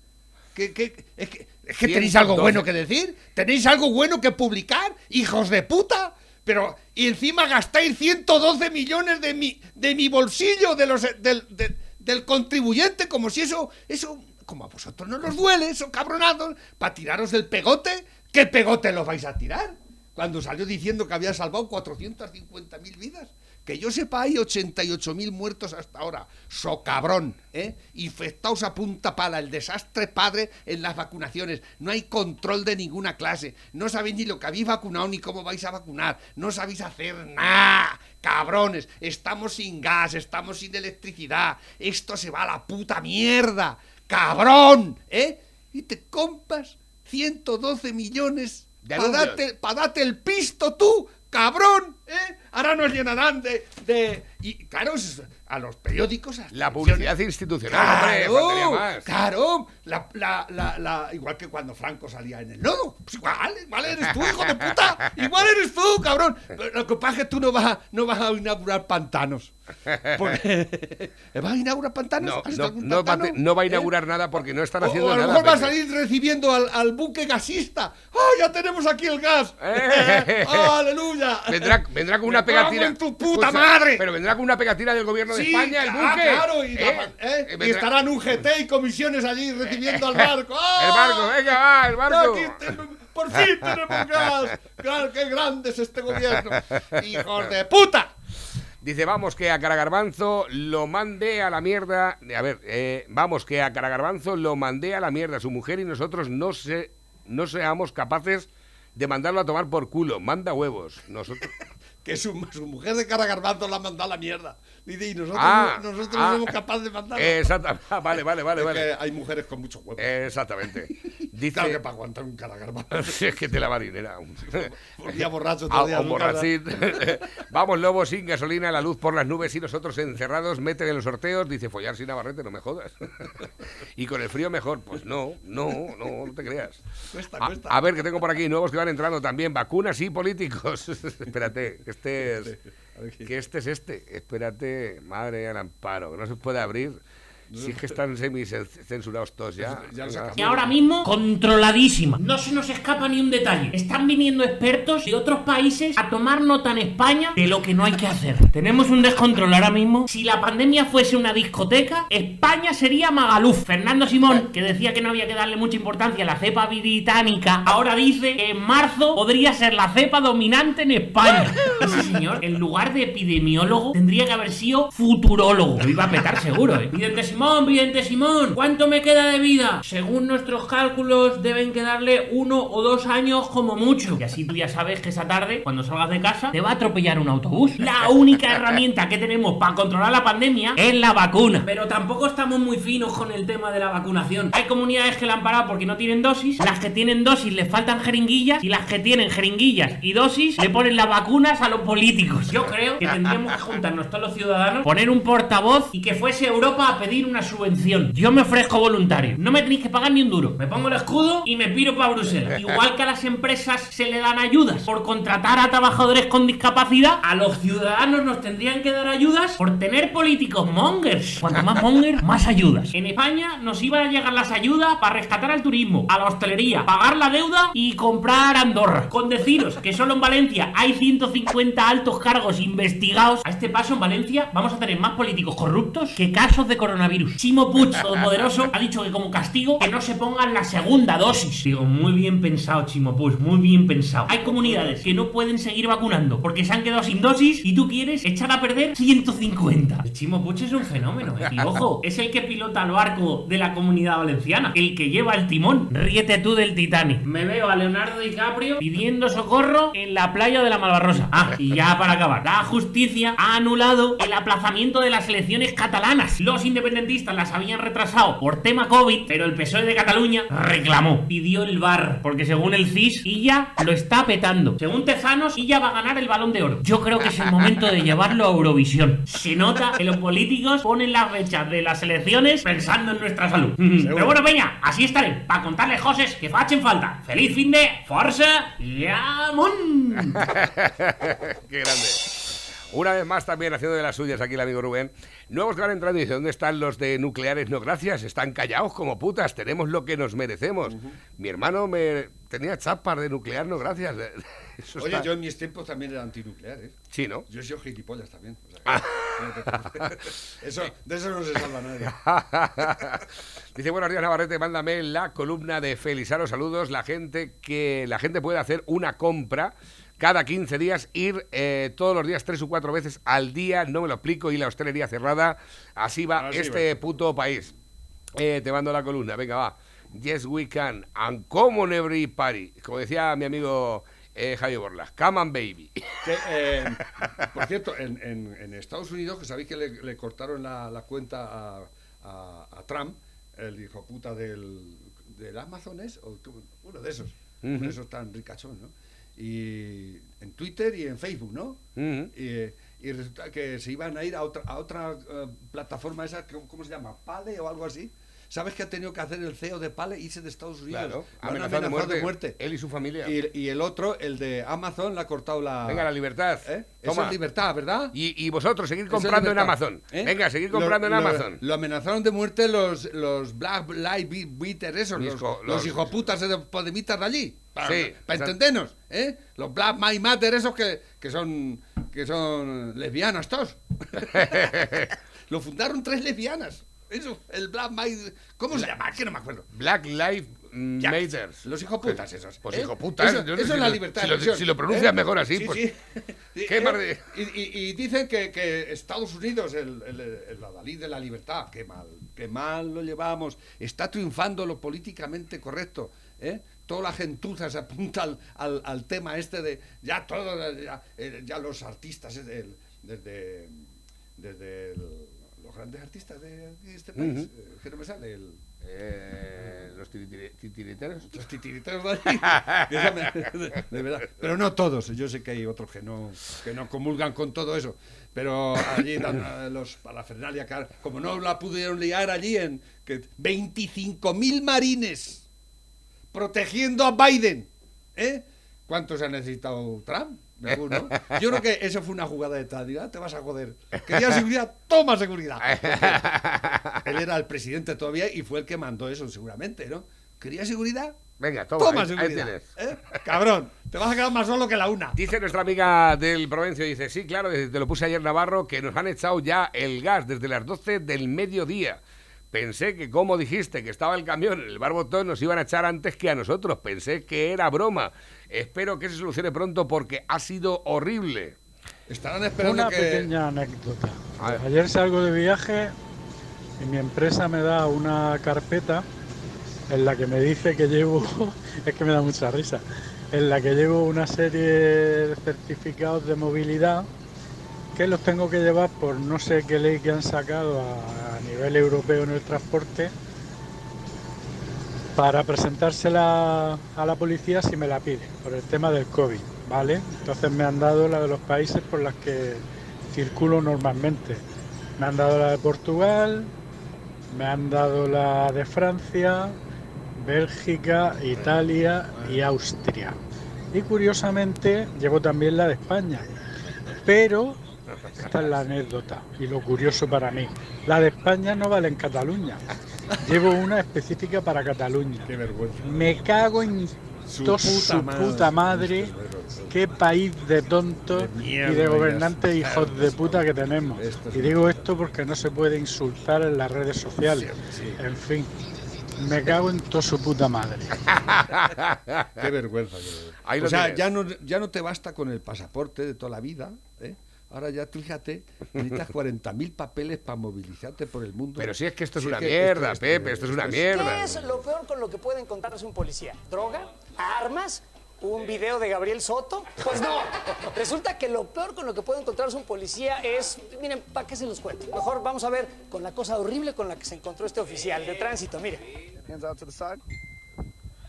S4: ¿Qué, qué- es que, es que tenéis algo
S3: 112.
S4: bueno que decir? ¿Tenéis algo bueno que publicar, hijos de puta? Pero, y encima gastáis 112 millones de mi, de mi bolsillo, de los, del contribuyente, como si eso, eso, como a vosotros no os duele, esos cabronados, para tiraros del pegote, ¿qué pegote los vais a tirar? Cuando salió diciendo que había salvado 450.000 vidas. Que yo sepa, hay 88.000 muertos hasta ahora. So cabrón, ¿eh? Infectados a punta pala, el desastre padre en las vacunaciones. No hay control de ninguna clase. No sabéis ni lo que habéis vacunado ni cómo vais a vacunar. No sabéis hacer nada. Cabrones, estamos sin gas, estamos sin electricidad. Esto se va a la puta mierda. Cabrón, ¿eh? Y te compras 112 millones
S3: De
S4: para darte, pa' darte el pisto tú, cabrón, ¿eh? Ahora nos llenarán de... de y claro, a los periódicos... a
S3: La publicidad institucional, hombre,
S4: Claro,
S3: más.
S4: claro, la, la, la, la- igual que cuando Franco salía en el lodo. Pues igual, igual eres tú, hijo de puta. Igual eres tú, cabrón. Pero Lo que pasa es que tú no vas a, no vas a inaugurar pantanos. Porque- ¿Vas a inaugurar pantanos?
S3: No,
S4: ¿Has visto
S3: no, va, a
S4: pantano?
S3: te- no va a
S4: ¿Eh?
S3: inaugurar nada porque no están haciendo
S4: o a lo
S3: nada.
S4: mejor va a salir recibiendo al, al buque gasista. ¡Ah, ya tenemos aquí el gas!
S3: Eh.
S4: ¡Aleluya!
S3: Vendrá, vendrá con una
S4: Me
S3: pegatina.
S4: en tu puta madre!
S3: Pero vendrá con una pegatina del gobierno de
S4: Sí,
S3: España, el
S4: ah, claro, y,
S3: ¿eh?
S4: ¿eh?
S3: Eh,
S4: y estarán UGT y comisiones allí recibiendo al barco.
S3: El barco, venga, va, el barco.
S4: Aquí por fin tenemos gas. Claro, ¡Qué grande es este gobierno! ¡Hijos de puta!
S3: Dice, vamos que a Caragarbanzo lo mandé a la mierda. A ver, eh, vamos que a Caragarbanzo lo mandé a la mierda. Su mujer y nosotros no, se, no seamos capaces de mandarlo a tomar por culo. Manda huevos. Nosotros.
S4: Que su, su mujer de cara garbanzo la ha mandado a la mierda. Dice, y nosotros,
S3: Ah,
S4: no, nosotros
S3: ah,
S4: no somos capaces de mandarla.
S3: Exacto. Vale, vale, vale,
S4: Es
S3: vale.
S4: que hay mujeres con mucho huevo.
S3: Exactamente. Dice-
S4: Claro que para aguantar un caragarba.
S3: Si es que te la marinera.
S4: Un día borracho,
S3: Ah,
S4: otro día
S3: un borrachín. Vamos, Lobo, sin gasolina, la luz por las nubes y nosotros encerrados, meten en los sorteos. Dice, follar sin Navarrete, no me jodas. y con el frío mejor. Pues no, no, no, no te creas.
S4: Cuesta,
S3: A,
S4: cuesta.
S3: a ver, que tengo por aquí nuevos que van entrando también. Vacunas y políticos. Espérate, que este es, que este es este. Espérate, madre al amparo, que no se puede abrir. Si es que están semi-censurados todos ya.
S4: Ya.
S11: Y ahora mismo, controladísima. No se nos escapa ni un detalle. Están viniendo expertos de otros países a tomar nota en España de lo que no hay que hacer. Tenemos un descontrol ahora mismo. Si la pandemia fuese una discoteca, España sería Magaluf. Fernando Simón, que decía que no había que darle mucha importancia a la cepa británica, ahora dice que en marzo podría ser la cepa dominante en España. Ese señor, en lugar de epidemiólogo, tendría que haber sido futurólogo. Lo iba a petar seguro, ¿eh? Vidente Simón, Vidente Simón, ¿cuánto me queda de vida? Según nuestros cálculos, deben quedarle uno o dos años como mucho. Y así tú ya sabes que esa tarde, cuando salgas de casa, te va a atropellar un autobús. La única herramienta que tenemos para controlar la pandemia es la vacuna. Pero tampoco estamos muy finos con el tema de la vacunación. Hay comunidades que la han parado porque no tienen dosis, las que tienen dosis les faltan jeringuillas y las que tienen jeringuillas y dosis le ponen las vacunas a los políticos. Yo creo que tendríamos que juntarnos todos los ciudadanos, poner un portavoz y que fuese Europa a pedir una subvención. Yo me ofrezco voluntario. No me tenéis que pagar ni un duro. Me pongo el escudo y me piro para Bruselas. Igual que a las empresas se le dan ayudas por contratar a trabajadores con discapacidad, a los ciudadanos nos tendrían que dar ayudas por tener políticos mongers. Cuanto más monger, más ayudas. En España nos iban a llegar las ayudas para rescatar al turismo, a la hostelería, pagar la deuda y comprar Andorra. Con deciros que solo en Valencia hay 150 altos cargos investigados. A este paso en Valencia vamos a tener más políticos corruptos que casos de coronavirus. Chimo Puig, todopoderoso, ha dicho que como castigo que no se pongan la segunda dosis. Digo, muy bien pensado, Chimo Puig, muy bien pensado. Hay comunidades que no pueden seguir vacunando porque se han quedado sin dosis y tú quieres echar a perder 150. El Chimo Puig es un fenómeno, ¿eh? Y ojo, es el que pilota el barco de la comunidad valenciana, el que lleva el timón. Ríete tú del Titanic. Me veo a Leonardo DiCaprio pidiendo socorro en la playa de la Malvarrosa. Ah, y ya para acabar, la justicia ha anulado el aplazamiento de las elecciones catalanas. Los independentistas las habían retrasado por tema COVID, pero el PSOE de Cataluña reclamó, pidió el VAR, porque según el CIS, Illa lo está petando. Según Tezanos, Illa va a ganar el balón de oro. Yo creo que es el momento de llevarlo a Eurovisión. Se nota que los políticos ponen las fechas de las elecciones pensando en nuestra salud. Pero bueno, Peña, así estaré, para contarles cosas que facen falta. Feliz fin de Forza y Amón.
S3: Qué grande. Una vez más también haciendo de las suyas aquí el amigo Rubén. Nuevos que van entrando y dice, ¿dónde están los de nucleares? No, gracias, están callados como putas, tenemos lo que nos merecemos. Mi hermano me tenía chapas de nuclear, no, gracias. Eso
S4: Oye,
S3: está-
S4: yo en mis tiempos también era antinuclear, ¿eh?
S3: Sí, ¿no?
S4: Yo he sido gilipollas también. o sea
S3: Ah.
S4: eso, de eso no se salva nadie.
S3: Dice, buenos días Navarrete, mándame la columna de Felizaro, saludos, la gente que la gente puede hacer una compra cada 15 días, ir eh, todos los días tres o cuatro veces al día, no me lo explico, y la hostelería cerrada, así va
S4: Así
S3: este puto país. Eh, te mando la columna, venga, va. Yes, we can. And common every party. Como decía mi amigo eh, Javier Borlas, come on, baby.
S4: Que, eh, por cierto, en, en- en Estados Unidos, que sabéis que le, le cortaron la, la cuenta a, a- a Trump, el hijo puta del, del Amazon es, o uno de esos, uno
S3: Ujú.
S4: de esos tan ricachón, ¿no? Y en Twitter y en Facebook, ¿no?
S3: Ujú.
S4: y, eh, y resulta que se iban a ir a otra, a otra eh, plataforma esa, ¿cómo se llama? ¿Pale o algo así? ¿Sabes que ha tenido que hacer el CEO de Pale? Irse de Estados Unidos.
S3: Claro,
S4: Lo
S3: amenazado de
S4: amenazado
S3: muerte. Él y su familia.
S4: Y, y el otro, el de Amazon, le ha cortado la...
S3: Venga, la libertad.
S4: ¿Eh? Eso
S3: Toma.
S4: es libertad, ¿verdad?
S3: Y, y vosotros, seguir
S4: Eso
S3: comprando en. Amazon.
S4: ¿Eh?
S3: Venga, seguir
S4: Lo-
S3: comprando en
S4: lo-
S3: Amazon.
S4: Lo amenazaron de muerte los, los Black Lives Matter esos, los, los
S3: los-
S4: hijoputas de Podemitas de allí. Para,
S3: Sí,
S4: para entendernos, ¿eh? Los Black Lives Matter esos que, que son que son lesbianas todos. lo fundaron tres lesbianas. Eso, el Black Lives... ¿Cómo se llama? Que no me acuerdo.
S3: Black Lives
S4: Ya,
S3: Matter.
S4: Los hijoputas esos.
S3: Pues
S4: ¿eh?
S3: hijoputas.
S4: Eso, es la libertad
S3: Si
S4: de
S3: lo, si lo pronuncias
S4: ¿eh?
S3: mejor así,
S4: Sí,
S3: pues.
S4: sí.
S3: ¿Qué
S4: Eh, y, y- y dicen que, que Estados Unidos, el, el, el adalid de la libertad, qué mal, qué mal lo llevamos, está triunfando lo políticamente correcto. Toda la gentuza se apunta al, al- al tema este de ya todo, ya, eh, ya los artistas, desde, desde el, los grandes artistas de, de este país. Eh, que no me sale el.
S3: Eh, los titiriteros.
S4: Los titiriteros de allí. Déjame, de, de verdad. Pero no todos. Yo sé que hay otros que no, que no comulgan con todo eso. Pero allí, dan, los parafernalia, como no la pudieron liar allí en que 25.000 marines protegiendo a Biden. ¿Eh? ¿Cuántos ha necesitado Trump? Ninguno. Yo creo que eso fue una jugada de "Ah, te vas a joder. Quería seguridad, toma seguridad. Él era el presidente todavía y fue el que mandó eso, seguramente, ¿no? ¿Quería seguridad?
S3: Venga, toma,
S4: Toma
S3: ahí- ahí
S4: seguridad. ¿eh? Cabrón, te vas a quedar más solo que la una.
S3: Dice nuestra amiga del Provencio, dice, sí, claro, te lo puse ayer Navarro, que nos han echado ya el gas desde las 12 del mediodía. Pensé que, como dijiste, que estaba el camión en el barbotón, nos iban a echar antes que a nosotros. Pensé que era broma. Espero que se solucione pronto porque ha sido horrible.
S4: Estarán esperando
S12: Una
S4: que...
S12: pequeña anécdota. Ayer salgo de viaje y mi empresa me da una carpeta en la que me dice que llevo, es que me da mucha risa, en la que llevo una serie de certificados de movilidad que los tengo que llevar por no sé qué ley que han sacado a, nivel europeo en el transporte para presentársela a la policía si me la piden, por el tema del COVID, ¿vale? Entonces me han dado la de los países por los que circulo normalmente. Me han dado la de Portugal, me han dado la de Francia, Bélgica, Italia y Austria. Y curiosamente llevo también la de España. Pero esta es la anécdota y lo curioso para mí. La de España no vale en Cataluña. Llevo una específica para Cataluña.
S4: Qué vergüenza.
S12: Me cago en
S4: Su puta
S12: su
S4: madre.
S12: puta madre. Qué país de tontos
S4: De mierda,
S12: y de gobernantes hijos de puta que tenemos. Y digo esto porque no se puede insultar en las redes sociales. En fin, me cago en toda su puta madre.
S4: Qué vergüenza. qué vergüenza.
S3: Ahí
S4: o sea, ya no, ya no te basta con el pasaporte de toda la vida. Ahora ya, tú fíjate, necesitas 40.000 papeles para movilizarte por el mundo.
S3: Pero si es que esto es
S4: Sí,
S3: una
S4: que
S3: mierda,
S4: esto-
S3: Pepe, esto es una mierda.
S13: ¿Qué es lo peor con lo que puede encontrarse un policía? ¿Droga? ¿Armas? ¿Un video de Gabriel Soto? Pues no. Resulta que lo peor con lo que puede encontrarse un policía es. Miren, ¿para qué se los cuento? Mejor vamos a ver con la cosa horrible con la que se encontró este oficial de tránsito. Mire.
S14: Hands out to the side.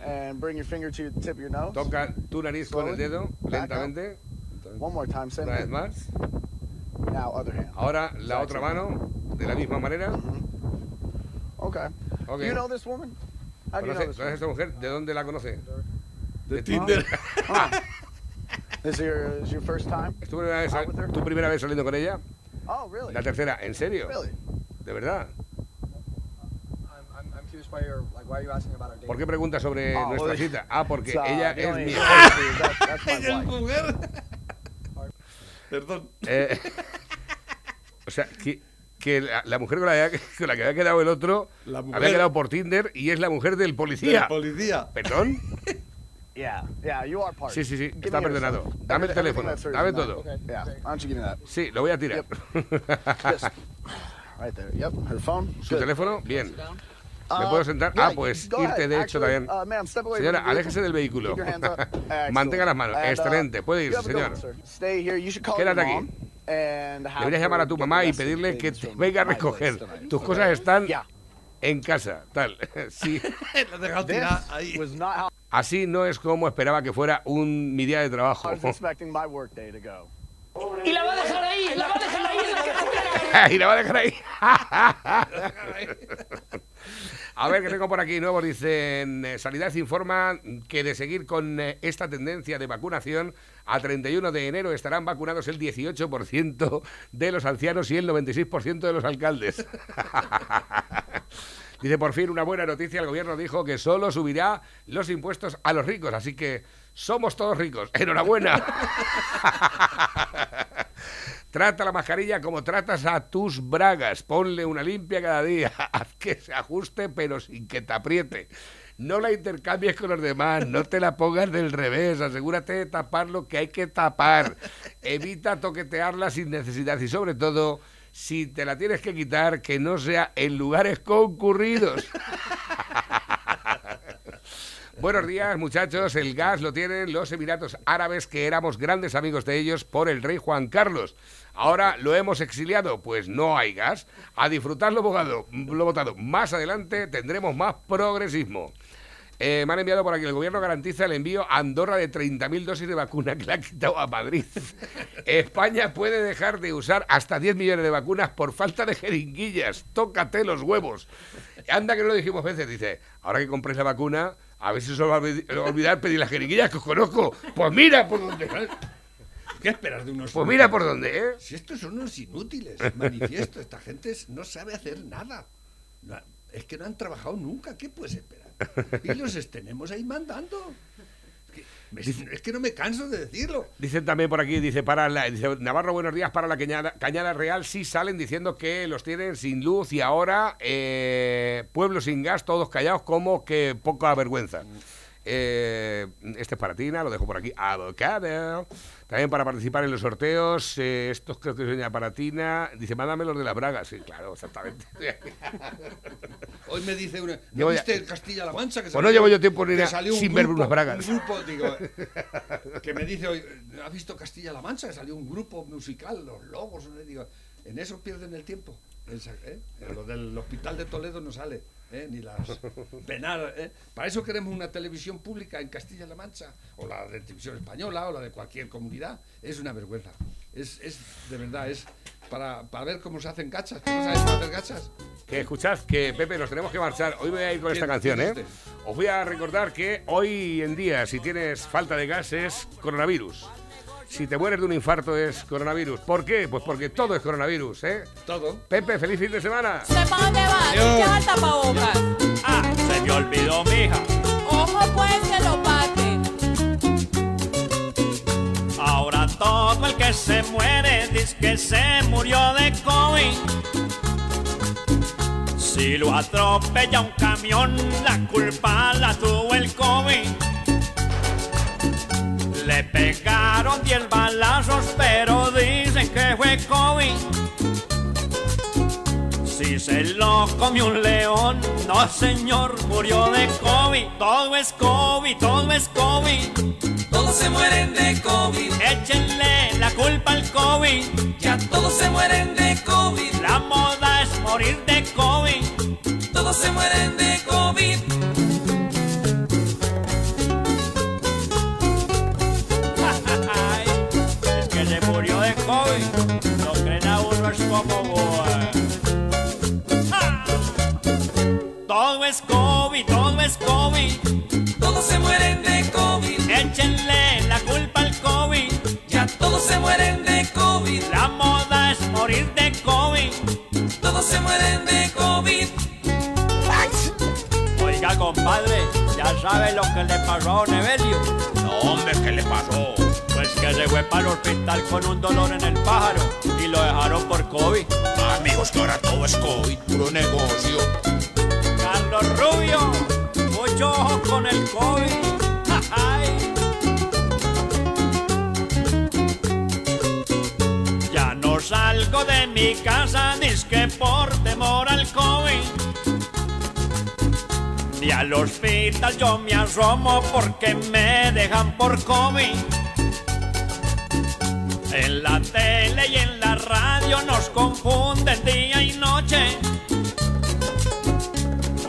S14: And bring your finger to the tip of your nose.
S3: Toca tu nariz con el dedo, lentamente.
S14: One more time, same
S3: Una vez más.
S14: Now, other hand.
S3: Ahora la otra mano, de la misma manera.
S14: Okay.
S3: Ok.
S14: Do you know this woman? How do you know
S3: ¿Conoce,
S14: this
S3: conoce a
S14: woman?
S3: esta mujer? ¿De dónde la conoce?
S4: De Tinder.
S14: Ah. This your, is your first time?
S3: ¿Es tu primera, vez, tu primera vez saliendo con ella?
S14: Oh, really?
S3: La tercera, ¿en serio?
S14: Really?
S3: ¿De verdad?
S15: I'm, I'm curious why you're like why are you asking about our date?
S3: ¿Por qué pregunta sobre
S14: Oh,
S3: nuestra cita? Ah, porque ella es mi
S14: thing
S3: esposa.
S14: is that- that's my
S4: Ella es
S14: wife.
S4: mujer. Perdón.
S3: Eh, o sea, que, que la, la mujer con la, que- con la que había quedado el otro
S4: La
S3: había
S4: mujer-
S3: quedado por Tinder y es la mujer del policía.
S4: Del policía.
S3: ¿Perdón?
S14: Yeah, yeah, you are part.
S3: Sí, sí, sí,
S14: Give
S3: está perdonado.
S14: yourself.
S3: Dame el teléfono, dame todo.
S14: Okay. Yeah, why don't you give me that?
S3: Sí, lo voy a tirar.
S14: This. Right there. Yep, her phone.
S3: ¿Su
S14: Good.
S3: teléfono? Bien. ¿Me
S14: Uh,
S3: puedo sentar? ah, pues irte de hecho también.
S14: uh,
S3: Señora, aléjese del vehículo. Mantenga las manos.
S14: Uh,
S3: Excelente. Puede irse, señor. Quédate aquí. Deberías llamar a tu mamá y pedirle que te venga a recoger. Tus cosas están en casa, tal. Sí. Así no es como esperaba que fuera un mi día de trabajo.
S13: Y la va a dejar ahí, la va a dejar ahí en la carretera.
S3: y la va a dejar ahí. A ver, que tengo por aquí nuevos. Dicen, eh, Sanidad informa que de seguir con eh, esta tendencia de vacunación, a 31 de enero estarán vacunados el 18% de los ancianos y el 96% de los alcaldes. Dice, por fin, una buena noticia. El gobierno dijo que solo subirá los impuestos a los ricos. Así que somos todos ricos. Enhorabuena. Trata la mascarilla como tratas a tus bragas. Ponle una limpia cada día. Haz que se ajuste, pero sin que te apriete. No la intercambies con los demás. No te la pongas del revés. Asegúrate de tapar lo que hay que tapar. Evita toquetearla sin necesidad. Y sobre todo, si te la tienes que quitar, que no sea en lugares concurridos. Buenos días, muchachos. El gas lo tienen los Emiratos Árabes, que éramos grandes amigos de ellos por el rey Juan Carlos. Ahora lo hemos exiliado, pues no hay gas. A disfrutar lo votado. Lo votado. Más adelante tendremos más progresismo. Eh, me han enviado por aquí. El gobierno garantiza el envío a Andorra de 30.000 dosis de vacuna que le ha quitado a Madrid. España puede dejar de usar hasta 10 millones de vacunas por falta de jeringuillas. Tócate los huevos. Anda que no lo dijimos veces. Dice, ahora que compréis la vacuna, a ver si os va a olvid- olvidar pedir las jeringuillas que os conozco. Pues mira por dónde.
S4: ¿Qué esperas de unos
S3: Pues mira por dónde, ¿eh?
S4: Si estos son unos inútiles, manifiesto, esta gente no sabe hacer nada. No es que no han trabajado nunca, ¿qué puedes esperar? Y los tenemos ahí mandando. Es que, me- es que no me canso de decirlo.
S3: Dicen también por aquí, dice, para la, dice Navarro, buenos días, para la Cañada, Cañada Real sí salen diciendo que los tienen sin luz y ahora eh, pueblo sin gas, todos callados, como que poca vergüenza. Eh, este es para Tina, lo dejo por aquí. Avocado. También para participar en los sorteos. eh, estos creo que son para Tina. Dice, mándame los de las bragas. Sí, claro, exactamente.
S4: Hoy me dice una. ¿No viste el Castilla-La Mancha? Que
S3: Pues no llevo yo tiempo ni
S4: salió un
S3: sin ver unas bragas.
S4: Un grupo, digo, que me dice hoy, ¿has visto Castilla-La Mancha? Que salió un grupo musical, los lobos. ¿no? Digo, en eso pierden el tiempo. Esa- ¿eh? En Lo del hospital de Toledo no sale. ¿Eh? Ni las penar. ¿eh? Para eso queremos una televisión pública en Castilla-La Mancha, o la de televisión española, o la de cualquier comunidad. Es una vergüenza. Es, es de verdad, es para, para ver cómo se hacen gachas. ¿Que no sabes cómo hacer gachas?
S3: Que escuchad, que Pepe, nos tenemos que marchar. Hoy voy a ir con esta
S4: ¿Quién-
S3: canción, ¿eh? Os voy a recordar que hoy en día, si tienes falta de gas, es coronavirus. Si te mueres de un infarto, es coronavirus. ¿Por qué? Pues porque todo es coronavirus, ¿eh?
S4: Todo.
S3: Pepe, feliz fin de semana.
S16: ¿Sepa dónde va? El tapabocas.
S17: Ah, se me olvidó, mija.
S16: Ojo pues que lo pate.
S17: Ahora todo el que se muere dice que se murió de COVID. Si lo atropella un camión, la culpa la tuvo lo comió un león, no señor, murió de COVID. Todo es COVID, todo es COVID.
S18: Todos se mueren de COVID.
S17: Échenle la culpa al COVID.
S18: Ya todos se mueren de COVID.
S17: La moda es morir de COVID.
S18: Todos se mueren de COVID.
S17: Es COVID, todo es COVID.
S18: Todos se mueren de COVID.
S17: Échenle la culpa al COVID.
S18: Ya todos se mueren de COVID.
S17: La moda es morir de COVID.
S18: Todos se mueren de COVID.
S17: Oiga, compadre, ya sabe lo que le pasó a Don Evelio.
S2: No, hombre, ¿qué le pasó?
S17: Pues que se fue para el hospital con un dolor en el pájaro y lo dejaron por COVID.
S2: Amigos, que ahora todo es COVID, puro negocio.
S17: Carlos Rubio, mucho con el COVID. Ya no salgo de mi casa, que por temor al COVID. Ni al hospital yo me asomo porque me dejan por COVID. En la tele y en la radio nos confunden día y noche.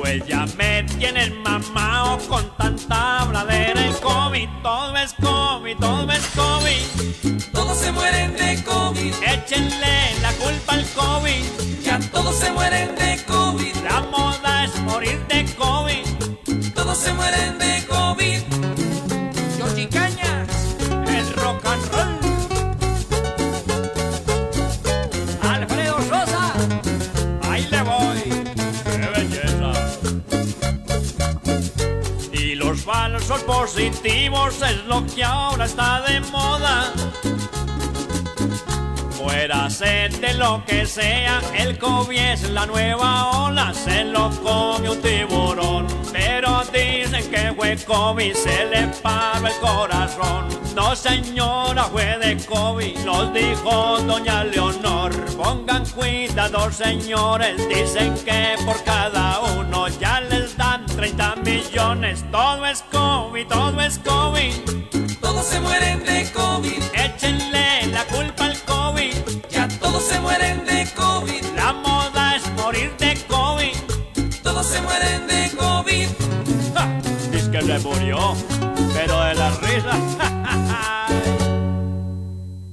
S17: Pues ya me tienen mamado con tanta habladera el COVID. Todo es COVID, todo es COVID.
S18: Todos se mueren de COVID.
S17: Échenle la culpa al COVID.
S18: Ya todos se mueren de COVID.
S17: La moda es morir de COVID.
S18: Todos se mueren de COVID.
S17: Positivos es lo que ahora está de moda. Muérase de lo que sea, el COVID es la nueva ola, se lo come un tiburón. Pero dicen que fue COVID, se le paró el corazón. No señora, fue de COVID, nos dijo doña Leonor. Pongan cuidado señores, dicen que por cada uno ya dan 30 millones. Todo es COVID, todo es COVID.
S18: Todos se mueren de COVID.
S17: Échenle la culpa al COVID.
S18: Ya todos se mueren de COVID.
S17: La moda es morir de COVID.
S18: Todos se mueren de COVID.
S17: Dice que le murió, pero de la risa.